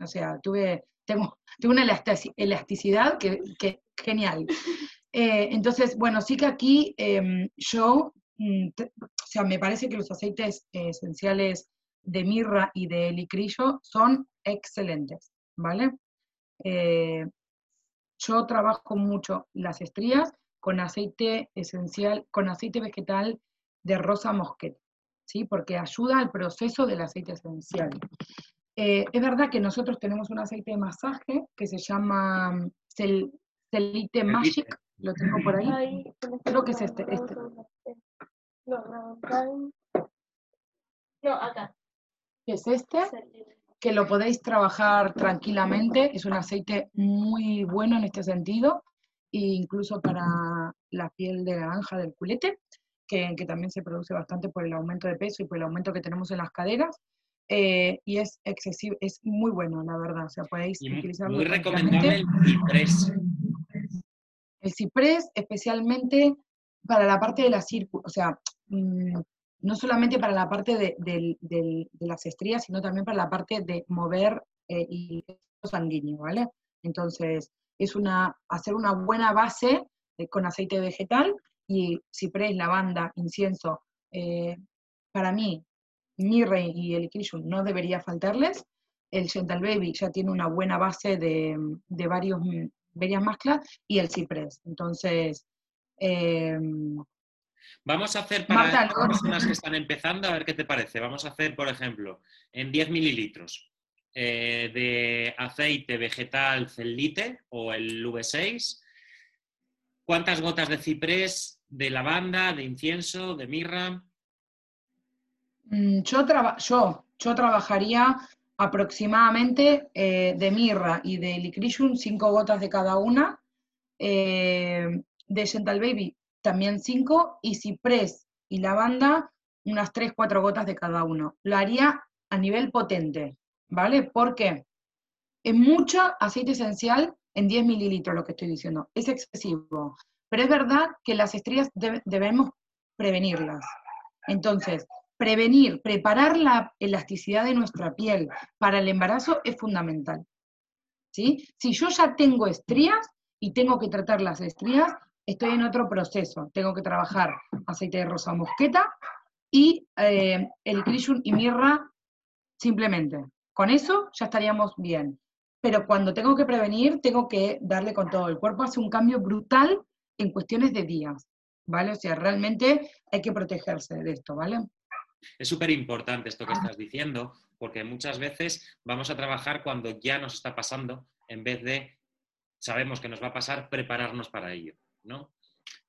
Speaker 4: O sea, tuve, tengo, tengo una elastici- elasticidad que, que genial. Eh, entonces, bueno, sí que aquí em, yo, mm, te- o sea, me parece que los aceites eh, esenciales de mirra y de licrillo son excelentes, ¿vale? Eh, yo trabajo mucho las estrías con aceite esencial, con aceite vegetal de rosa mosqueta, ¿sí? Porque ayuda al proceso del aceite esencial. Eh, es verdad que nosotros tenemos un aceite de masaje que se llama mm, Cel- Celite Magic, lo tengo por ahí. Creo que es este, este.
Speaker 6: No, acá.
Speaker 4: que es este, que lo podéis trabajar tranquilamente, es un aceite muy bueno en este sentido, e incluso para la piel de naranja del culete, que, que también se produce bastante por el aumento de peso y por el aumento que tenemos en las caderas, eh, y es excesivo, es muy bueno, la verdad, o sea, podéis
Speaker 1: Y
Speaker 4: utilizarlo
Speaker 1: muy recomendable el ciprés.
Speaker 4: El ciprés, especialmente para la parte de la círculo, o sea, mm, no solamente para la parte de, del- de las estrías, sino también para la parte de mover eh, y sanguíneo, ¿vale? Entonces, es una, hacer una buena base eh, con aceite vegetal y ciprés, lavanda, incienso. eh, para mí, mirra y el equilibrium no debería faltarles. El Gentle Baby ya tiene una buena base de, de varios, mm, varias mezclas y el ciprés. Entonces, eh,
Speaker 1: Vamos a hacer para
Speaker 4: Marta,
Speaker 1: las
Speaker 4: ¿no?
Speaker 1: personas que están empezando, a ver qué te parece. Vamos a hacer, por ejemplo, en 10 mililitros eh, de aceite vegetal celite o el V6, ¿cuántas gotas de ciprés, de lavanda, de incienso, de mirra?
Speaker 4: Mm, Yo, traba- yo, yo trabajaría aproximadamente eh, de mirra y de licrillum, cinco gotas de cada una. eh, de Gentle Baby también cinco. Y ciprés y lavanda, unas tres, cuatro gotas de cada uno. Lo haría a nivel potente, ¿vale? Porque es mucho aceite esencial en 10 mililitros lo que estoy diciendo. Es excesivo. Pero es verdad que las estrías debe- debemos prevenirlas. Entonces, prevenir, preparar la elasticidad de nuestra piel para el embarazo es fundamental. ¿sí? Si yo ya tengo estrías y tengo que tratar las estrías, estoy en otro proceso. Tengo que trabajar aceite de rosa mosqueta y eh, el Crishun y mirra simplemente. Con eso ya estaríamos bien. Pero cuando tengo que prevenir, tengo que darle con todo. El cuerpo hace un cambio brutal en cuestiones de días, ¿vale? O sea, realmente hay que protegerse de esto, ¿vale?
Speaker 1: Es súper importante esto que estás diciendo, porque muchas veces vamos a trabajar cuando ya nos está pasando, en vez de sabemos que nos va a pasar, prepararnos para ello, ¿no?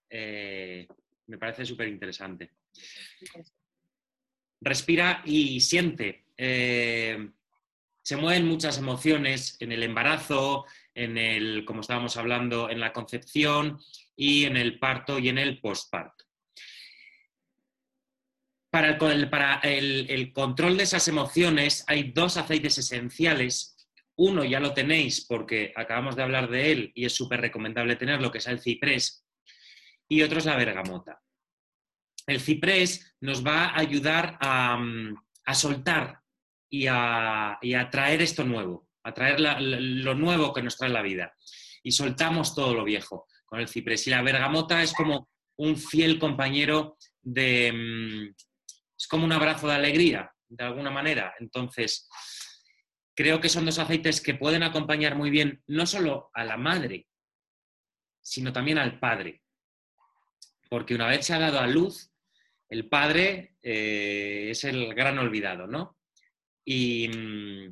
Speaker 1: Eh, me parece súper interesante. Respira y siente. Eh, se mueven muchas emociones en el embarazo, en el, como estábamos hablando, en la concepción y en el parto y en el el, para el, control de esas emociones hay dos aceites esenciales. Uno ya lo tenéis porque acabamos de hablar de él y es súper recomendable tenerlo, que es el ciprés, y otro es la bergamota. El ciprés nos va a ayudar a, a soltar y a, traer esto nuevo, a traer lo nuevo que nos trae la vida. Y soltamos todo lo viejo con el ciprés. Y la bergamota es como un fiel compañero de... Mm, es como un abrazo de alegría, de alguna manera. Entonces, creo que son dos aceites que pueden acompañar muy bien no solo a la madre, sino también al padre. Porque una vez se ha dado a luz, el padre eh, es el gran olvidado, ¿no? Mm,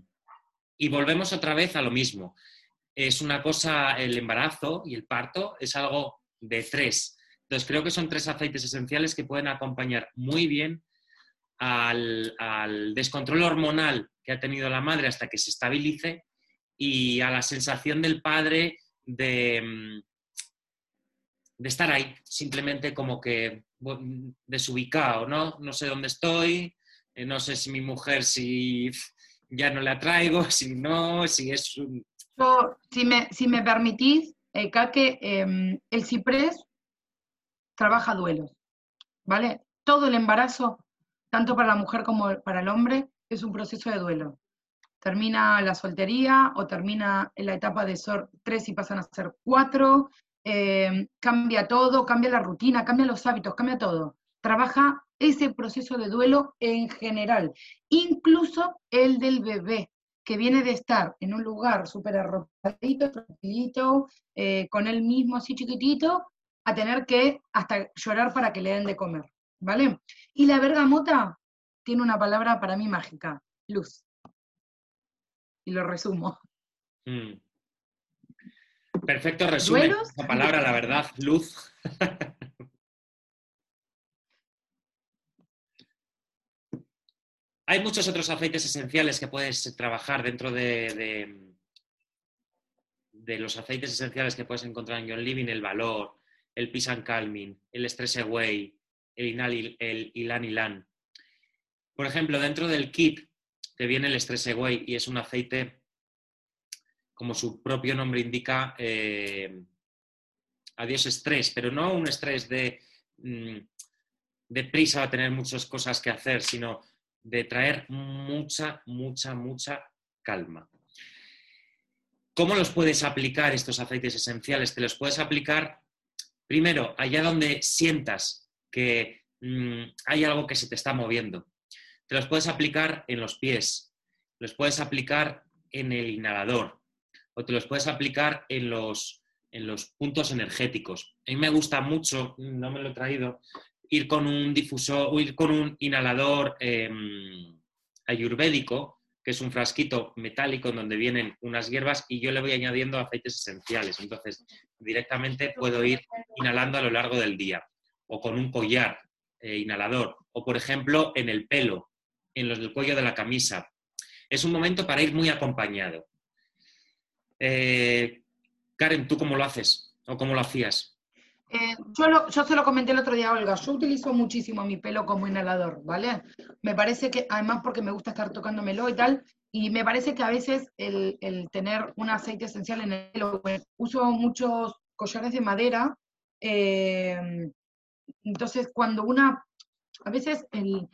Speaker 1: y, volvemos otra vez a lo mismo. Es una cosa, el embarazo y el parto es algo de tres. Entonces creo que son tres aceites esenciales que pueden acompañar muy bien al, descontrol hormonal que ha tenido la madre hasta que se estabilice y a la sensación del padre de, mm, de estar ahí, simplemente como que desubicado, ¿no? No sé dónde estoy, eh, no sé si mi mujer, si ya no la traigo, si no, si es un...
Speaker 4: si, me, si me permitís, eh, em, el ciprés trabaja duelos, ¿vale? Todo el embarazo, tanto para la mujer como para el hombre, es un proceso de duelo. Termina la soltería o termina en la etapa de tres y pasan a ser cuatro, em, cambia todo, cambia la rutina, cambia los hábitos, cambia todo. Trabaja ese proceso de duelo en general, incluso el del bebé, que viene de estar en un lugar súper arropadito, tranquilito, eh, con él mismo así chiquitito, a tener que hasta llorar para que le den de comer, ¿vale? Y la bergamota tiene una palabra para mí mágica, luz. Y lo resumo. Mm.
Speaker 1: Perfecto resumen. La palabra, la verdad, luz. Hay muchos otros aceites esenciales que puedes trabajar dentro de, de, los aceites esenciales que puedes encontrar en John Living, el valor, el Peace and Calming, el Stress Away, el, el Ilan Ilan. Por ejemplo, dentro del kit te viene el Stress y es un aceite, como su propio nombre indica, eh, adiós estrés, pero no un estrés de, mm, de prisa a tener muchas cosas que hacer, sino de traer mucha, mucha, mucha calma. ¿Cómo los puedes aplicar estos aceites esenciales? Te los puedes aplicar primero allá donde sientas que mm, hay algo que se te está moviendo. Te los puedes aplicar en los pies, los puedes aplicar en el inhalador o te los puedes aplicar en los, en los puntos energéticos. A mí me gusta mucho, no me lo he traído, ir con un difusor, o ir con un inhalador em, ayurvédico, que es un frasquito metálico en donde vienen unas hierbas y yo le voy añadiendo aceites esenciales. Entonces, directamente puedo ir inhalando a lo largo del día. O con un collar eh, inhalador. O, por ejemplo, en el pelo, en los del cuello de la camisa. Es un momento para ir muy acompañado. Eh, Karen, ¿tú cómo lo haces? ¿O cómo lo hacías?
Speaker 4: Eh, yo, yo se lo comenté el otro día Olga, yo utilizo muchísimo mi pelo como inhalador, ¿vale? Me parece que, además porque me gusta estar tocándomelo y tal, y me parece que a veces el, tener un aceite esencial en el pelo, uso muchos collares de madera, eh, entonces cuando una, a veces el,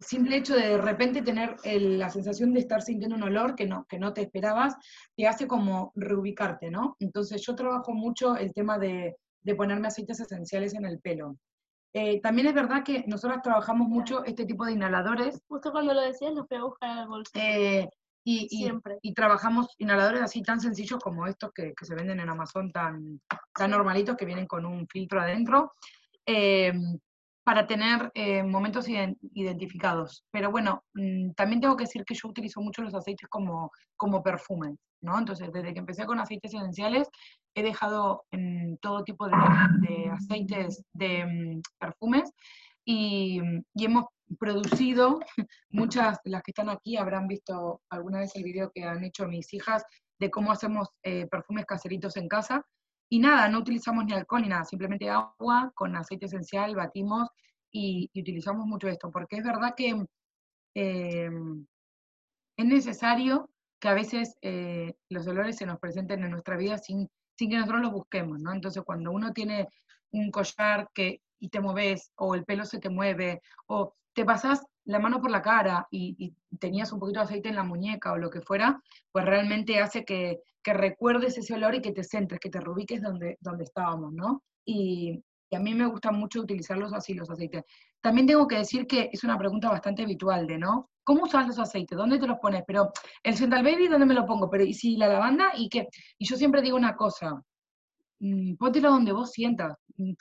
Speaker 4: simple hecho de de repente tener la sensación de estar sintiendo un olor que no, que no te esperabas, te hace como reubicarte, ¿no? Entonces yo trabajo mucho el tema de, de ponerme aceites esenciales en el pelo. Eh, también es verdad que nosotros trabajamos mucho este tipo de inhaladores.
Speaker 6: Justo cuando lo decías, los fui a buscar al bolso.
Speaker 4: Eh, y, Siempre. Y, trabajamos inhaladores así tan sencillos como estos que, que, se venden en Amazon, tan, tan normalitos, que vienen con un filtro adentro. Eh, para tener eh, momentos identificados. Pero bueno, mm, también tengo que decir que yo utilizo mucho los aceites como, como perfumes, ¿no? Entonces, desde que empecé con aceites esenciales, he dejado todo tipo de, aceites de mm, perfumes y, y hemos producido, muchas de las que están aquí habrán visto alguna vez el video que han hecho mis hijas de cómo hacemos eh, perfumes caseritos en casa. Y nada, no utilizamos ni alcohol ni nada, simplemente agua con aceite esencial, batimos y, utilizamos mucho esto, porque es verdad que eh, es necesario que a veces eh, los olores se nos presenten en nuestra vida sin, sin que nosotros los busquemos, ¿no? Entonces, cuando uno tiene un collar que, y te mueves, o el pelo se te mueve, o te pasas la mano por la cara y, tenías un poquito de aceite en la muñeca o lo que fuera, pues realmente hace que, que recuerdes ese olor y que te centres, que te rubiques donde, donde estábamos, ¿no? Y, a mí me gusta mucho utilizarlos así, los aceites. También tengo que decir que es una pregunta bastante habitual de, ¿no? ¿Cómo usas los aceites? ¿Dónde te los pones? Pero el Central Baby, ¿dónde me lo pongo? Pero ¿y si la lavanda? ¿Y qué? Y yo siempre digo una cosa, póntelo donde vos sientas. mm,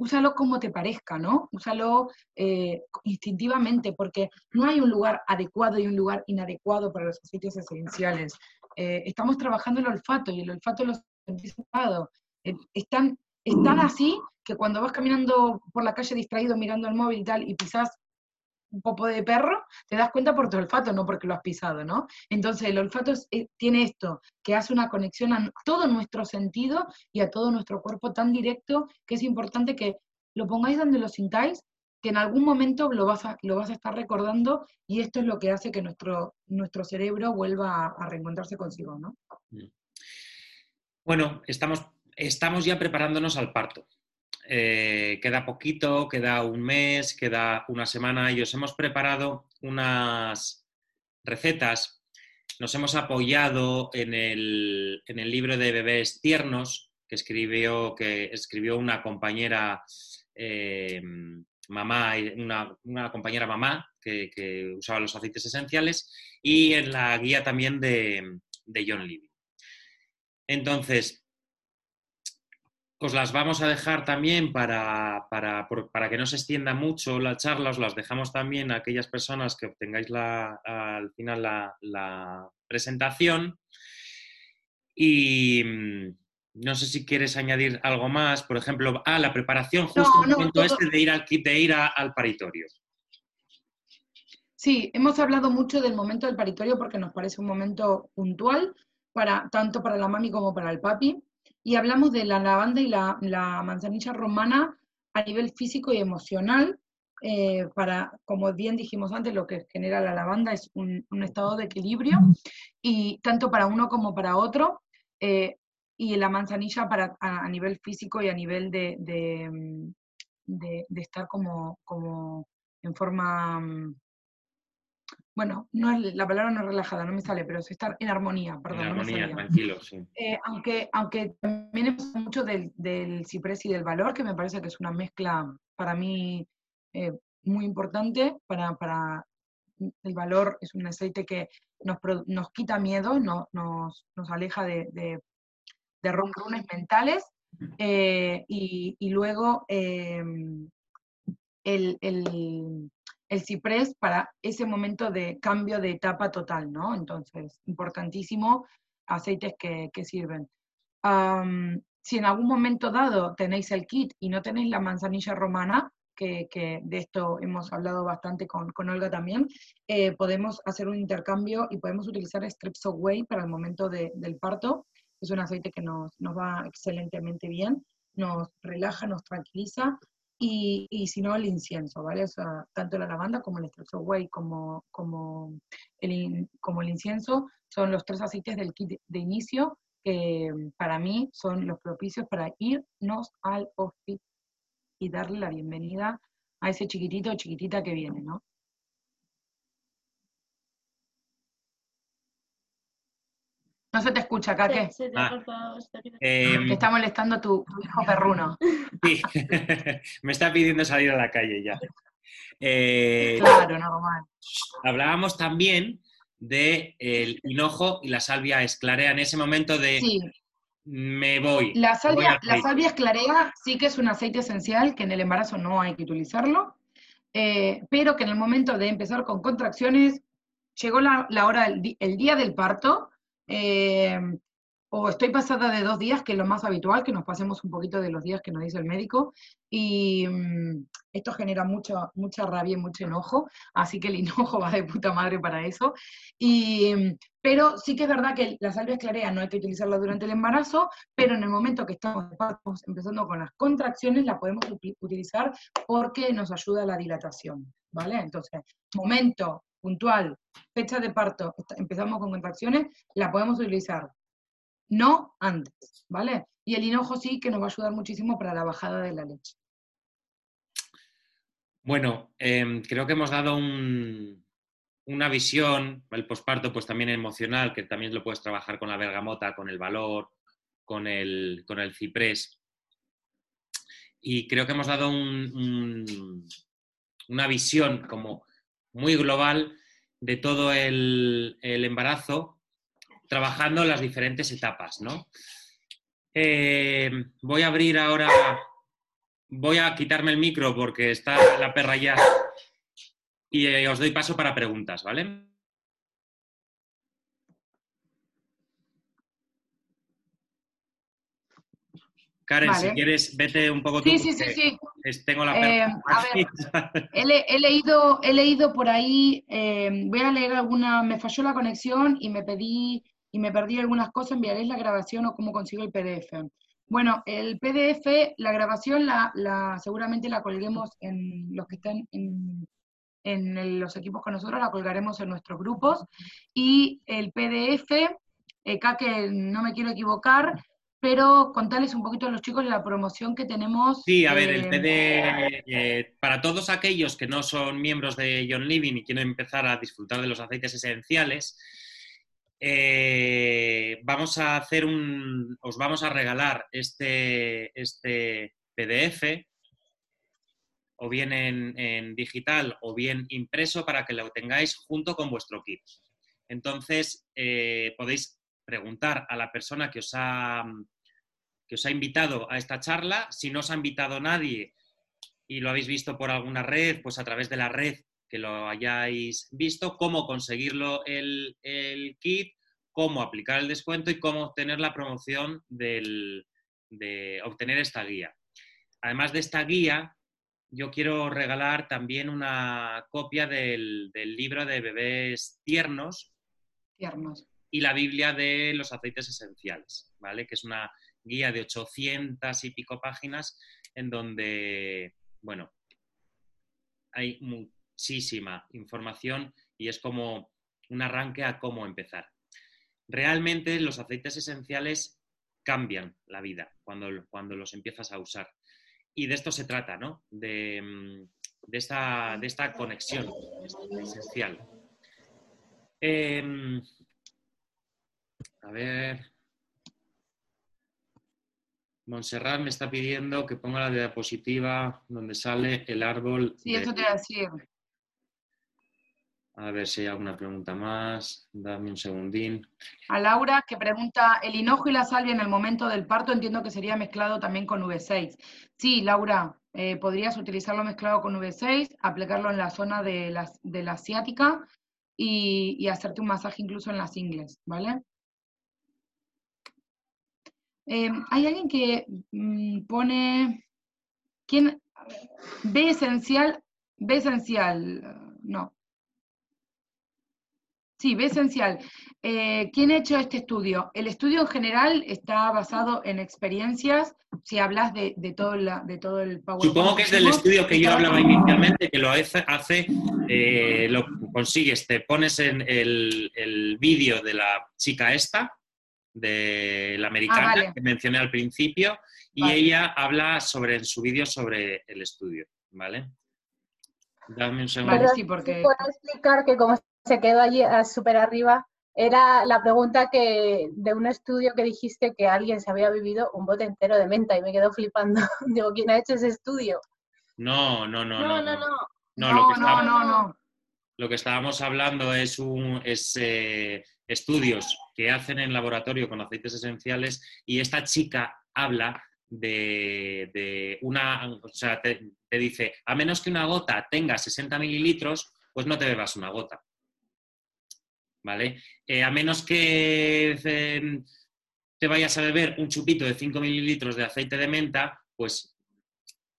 Speaker 4: Úsalo como te parezca, ¿no? Úsalo eh, instintivamente, porque no hay un lugar adecuado y un lugar inadecuado para los aceites esenciales. Eh, estamos trabajando el olfato y el olfato lo cerrado. Eh, están, están así que cuando vas caminando por la calle distraído mirando el móvil y tal y pisás un popo de perro, te das cuenta por tu olfato, no porque lo has pisado, ¿no? Entonces el olfato eh, tiene esto, que hace una conexión a todo nuestro sentido y a todo nuestro cuerpo tan directo que es importante que lo pongáis donde lo sintáis, que en algún momento lo vas a, lo vas a estar recordando y esto es lo que hace que nuestro, nuestro cerebro vuelva a, a reencontrarse consigo, ¿no?
Speaker 1: Bueno, estamos, estamos ya preparándonos al parto. Eh, queda poquito, queda un mes, queda una semana y os hemos preparado unas recetas. Nos hemos apoyado en el, en el libro de bebés tiernos que escribió, que escribió una compañera eh, mamá, una, una compañera mamá que, que usaba los aceites esenciales y en la guía también de, de John Levy. Entonces, os las vamos a dejar también para, para, para que no se extienda mucho la charla, os las dejamos también a aquellas personas que obtengáis la- al final la, la presentación. Y mm, no sé si quieres añadir algo más, por ejemplo, a la preparación justo
Speaker 4: No,
Speaker 1: en el
Speaker 4: no,
Speaker 1: momento
Speaker 4: todo-
Speaker 1: este de ir al de ir a- al paritorio.
Speaker 4: Sí, hemos hablado mucho del momento del paritorio porque nos parece un momento puntual, para, tanto para la mami como para el papi, y hablamos de la lavanda y la, la manzanilla romana a nivel físico y emocional, eh, para, como bien dijimos antes, lo que genera la lavanda es un, estado de equilibrio, y tanto para uno como para otro, eh, y la manzanilla para, a, nivel físico y a nivel de, de, mm, de- estar como, como en forma... bueno, no es, la palabra no es relajada, no me sale, pero es estar en armonía, perdón,
Speaker 1: en
Speaker 4: no me
Speaker 1: armonía, tranquilo, sí.
Speaker 4: Eh, aunque, aunque también hablado mucho del, del ciprés y del valor, que me parece que es una mezcla para mí eh, muy importante. Para, para el valor es un aceite que nos, nos quita miedo, no- nos, nos aleja de, de, de ronrones mentales. eh, y, y luego el, el, el ciprés para ese momento de cambio de etapa total, ¿no? Entonces, importantísimo, aceites que, que sirven. Si en algún momento dado tenéis el kit y no tenéis la manzanilla romana, que, que de esto hemos hablado bastante con, con Olga también, eh, podemos hacer un intercambio y podemos utilizar Strepsil Way para el momento de- del parto. Es un aceite que nos, nos va excelentemente bien, nos relaja, nos tranquiliza y, y si no, el incienso, ¿vale? O sea, tanto la lavanda como el Strepsil Way como, como, el, como el incienso son los tres aceites del kit de, de inicio que mm, para mí son los propicios para irnos al hospital y darle la bienvenida a ese chiquitito o chiquitita que viene, ¿no? No se te escucha acá, ¿qué?
Speaker 6: Se, se te
Speaker 1: Ah.
Speaker 6: te
Speaker 4: Te está molestando tu, tu hijo perruno.
Speaker 1: sí, me está pidiendo salir a la calle ya. Eh,
Speaker 4: Claro, normal.
Speaker 1: hablábamos también de el hinojo y la salvia esclarea en ese momento de
Speaker 4: Sí,
Speaker 1: me voy.
Speaker 4: la
Speaker 1: voy
Speaker 4: salvia,
Speaker 1: al
Speaker 4: la salvia esclarea sí que es un aceite esencial que en el embarazo no hay que utilizarlo, eh, pero que en el momento de empezar con contracciones, llegó la, la hora, del di- el día del parto, eh, o estoy pasada de dos días, que es lo más habitual, que nos pasemos un poquito de los días que nos dice el médico, y mm, esto genera mucha, mucha rabia y mucho enojo, así que el enojo va de puta madre para eso. Y, mm, pero sí que es verdad que la salvia esclarea no hay que utilizarla durante el embarazo, pero en el momento que estamos empezando con las contracciones la podemos utilizar porque nos ayuda a la dilatación, ¿vale? Entonces, momento puntual, fecha de parto, empezamos con contracciones, la podemos utilizar no antes, ¿vale? Y el hinojo sí que nos va a ayudar muchísimo para la bajada de la leche.
Speaker 1: Bueno, em, creo que hemos dado una visión, el posparto pues también emocional, que también lo puedes trabajar con la bergamota, con el valor, con el, con el ciprés. Y creo que hemos dado una visión como muy global de todo el, el embarazo trabajando las diferentes etapas, ¿no? Eh, voy a abrir ahora, voy a quitarme el micro porque está la perra ya y eh, os doy paso para preguntas, ¿vale? Karen, si quieres, vete un poco tú.
Speaker 4: Sí, sí, sí, sí.
Speaker 1: Tengo la.
Speaker 4: Eh, a ver, he, leído, he leído por ahí, voy a leer alguna, me falló la conexión y me pedí y me perdí algunas cosas, enviaréis la grabación o cómo consigo el PDF. Bueno, el PDF, la grabación la, seguramente la colguemos en los que estén en, los equipos con nosotros, la colgaremos en nuestros grupos. Y el PDF, eh, acá que no me quiero equivocar, pero contarles un poquito a los chicos la promoción que tenemos.
Speaker 1: Sí, a ver, el PDF, eh, eh, para todos aquellos que no son miembros de John Living y quieren empezar a disfrutar de los aceites esenciales, eh, vamos a hacer un, os vamos a regalar este, este PDF, o bien en, digital o bien impreso, para que lo tengáis junto con vuestro kit. Entonces, eh, podéis preguntar a la persona que os, ha, que os ha invitado a esta charla. Si no os ha invitado nadie y lo habéis visto por alguna red, pues a través de la red que lo hayáis visto, cómo conseguirlo el, kit, cómo aplicar el descuento y cómo obtener la promoción de obtener esta guía. Además de esta guía, yo quiero regalar también una copia del, libro de bebés tiernos,
Speaker 4: tiernos
Speaker 1: y la Biblia de los aceites esenciales, ¿vale? Que es una guía de 800 y pico páginas en donde, bueno, hay muchísima información y es como un arranque a cómo empezar. Realmente los aceites esenciales cambian la vida cuando, cuando los empiezas a usar. Y de esto se trata, ¿no? De, mm, esta, de esta, conexión esencial. Em, a ver. Montserrat me está pidiendo que ponga la diapositiva donde sale el árbol.
Speaker 4: Sí, eso te voy a decir.
Speaker 1: A ver si hay alguna pregunta más. Dame un segundín.
Speaker 4: A Laura, que pregunta, ¿el hinojo y la salvia en el momento del parto entiendo que sería mezclado también con V6? Sí, Laura, eh, podrías utilizarlo mezclado con V6, aplicarlo en la zona de la, de la asiática y, hacerte un masaje incluso en las ingles, ¿vale? Em, hay alguien que mm, pone, ¿quién? B esencial, B esencial, no, Sí, ve esencial. Eh, ¿Quién ha hecho este estudio? El estudio en general está basado en experiencias, si hablas de, todo, la, de todo el
Speaker 1: PowerPoint. Supongo que es del estudio que yo hablaba inicialmente, que lo hace, eh, lo consigues, te pones en el, vídeo de la chica esta, de la americana, ah, que mencioné al principio, y ella habla sobre en su vídeo sobre el estudio, ¿vale?
Speaker 7: Dame un segundo. sí, porque... Puedo explicar que como se quedó allí ah, súper arriba, era la pregunta que de un estudio que dijiste que alguien se había vivido un bote entero de menta y me quedo flipando. Digo, ¿quién ha hecho ese estudio?
Speaker 1: No, no, no.
Speaker 7: No,
Speaker 1: no,
Speaker 7: no.
Speaker 1: No, lo, que no, no, no. Lo que estábamos hablando es, un, es eh, estudios que hacen en laboratorio con aceites esenciales y esta chica habla de, una, o sea, te, te, dice, a menos que una gota tenga 60 mililitros, pues no te bebas una gota. ¿vale? Eh, a menos que em, te vayas a beber un chupito de 5 mililitros de aceite de menta, pues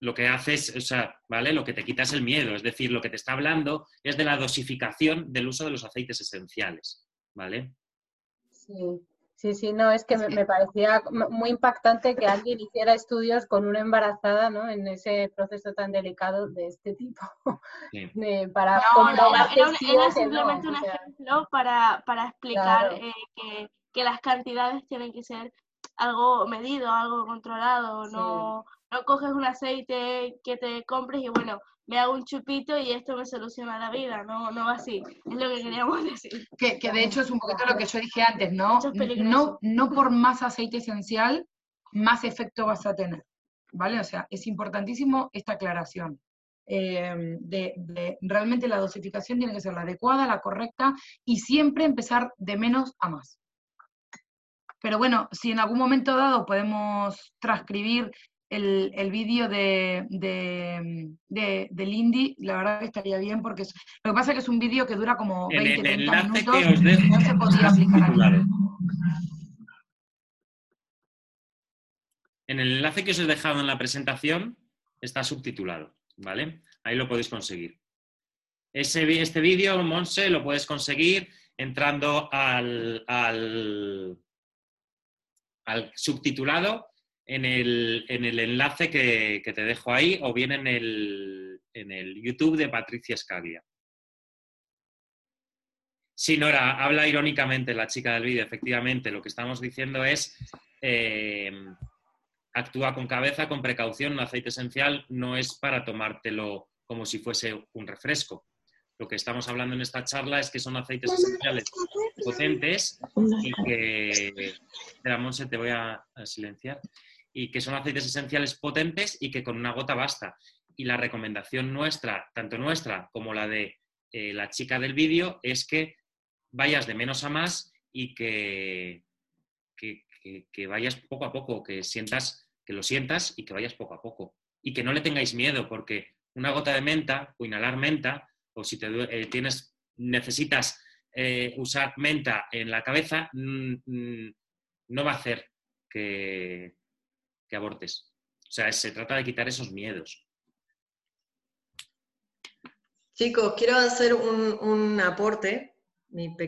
Speaker 1: lo que haces, o sea, ¿vale? Lo que te quita es el miedo, es decir, lo que te está hablando es de la dosificación del uso de los aceites esenciales, ¿vale?
Speaker 7: Sí, sí, sí, no, es que me, parecía muy impactante que alguien hiciera estudios con una embarazada, ¿no? En ese proceso tan delicado de este tipo. para
Speaker 6: comprobar era, simplemente un ejemplo para, explicar eh, que, que, las cantidades tienen que ser algo medido, algo controlado, no no coges un aceite que te compres y bueno, me hago un chupito y esto me soluciona la vida, no, no va así, es lo que queríamos decir.
Speaker 4: Que, de hecho es un poquito lo que yo dije antes, ¿no? No, no por más aceite esencial, más efecto vas a tener, ¿vale? O sea, es importantísimo esta aclaración. Eh, de, de, realmente la dosificación tiene que ser la adecuada, la correcta y siempre empezar de menos a más. Pero bueno, si en algún momento dado podemos transcribir el, el vídeo de, de, de, del indie, la verdad que estaría bien porque lo que pasa es que es un vídeo que dura como 20, 30 minutos no se podía aplicar
Speaker 1: En el enlace que os he dejado en la presentación está subtitulado, ¿vale? Ahí lo podéis conseguir. Ese, este vídeo, Monse, lo puedes conseguir entrando al, al, al subtitulado en el, enlace que, te dejo ahí o bien en el, YouTube de Patricia Scaglia. Sí, Nora, habla irónicamente la chica del vídeo. Efectivamente, lo que estamos diciendo es eh, actúa con cabeza, con precaución. Un aceite esencial no es para tomártelo como si fuese un refresco. Lo que estamos hablando en esta charla es que son aceites esenciales potentes y que... Espera, se te voy a silenciar y que son aceites esenciales potentes y que con una gota basta. Y la recomendación nuestra, tanto nuestra como la de eh, la chica del vídeo, es que vayas de menos a más y que, que, vayas poco a poco, que sientas, que lo sientas y que vayas poco a poco. Y que no le tengáis miedo, porque una gota de menta o inhalar menta, o si te, eh, tienes, necesitas eh, usar menta en la cabeza, mm, mm, no va a hacer que, que abortes. O sea, se trata de quitar esos miedos.
Speaker 8: Chicos, quiero hacer un, un aporte, mi pequeño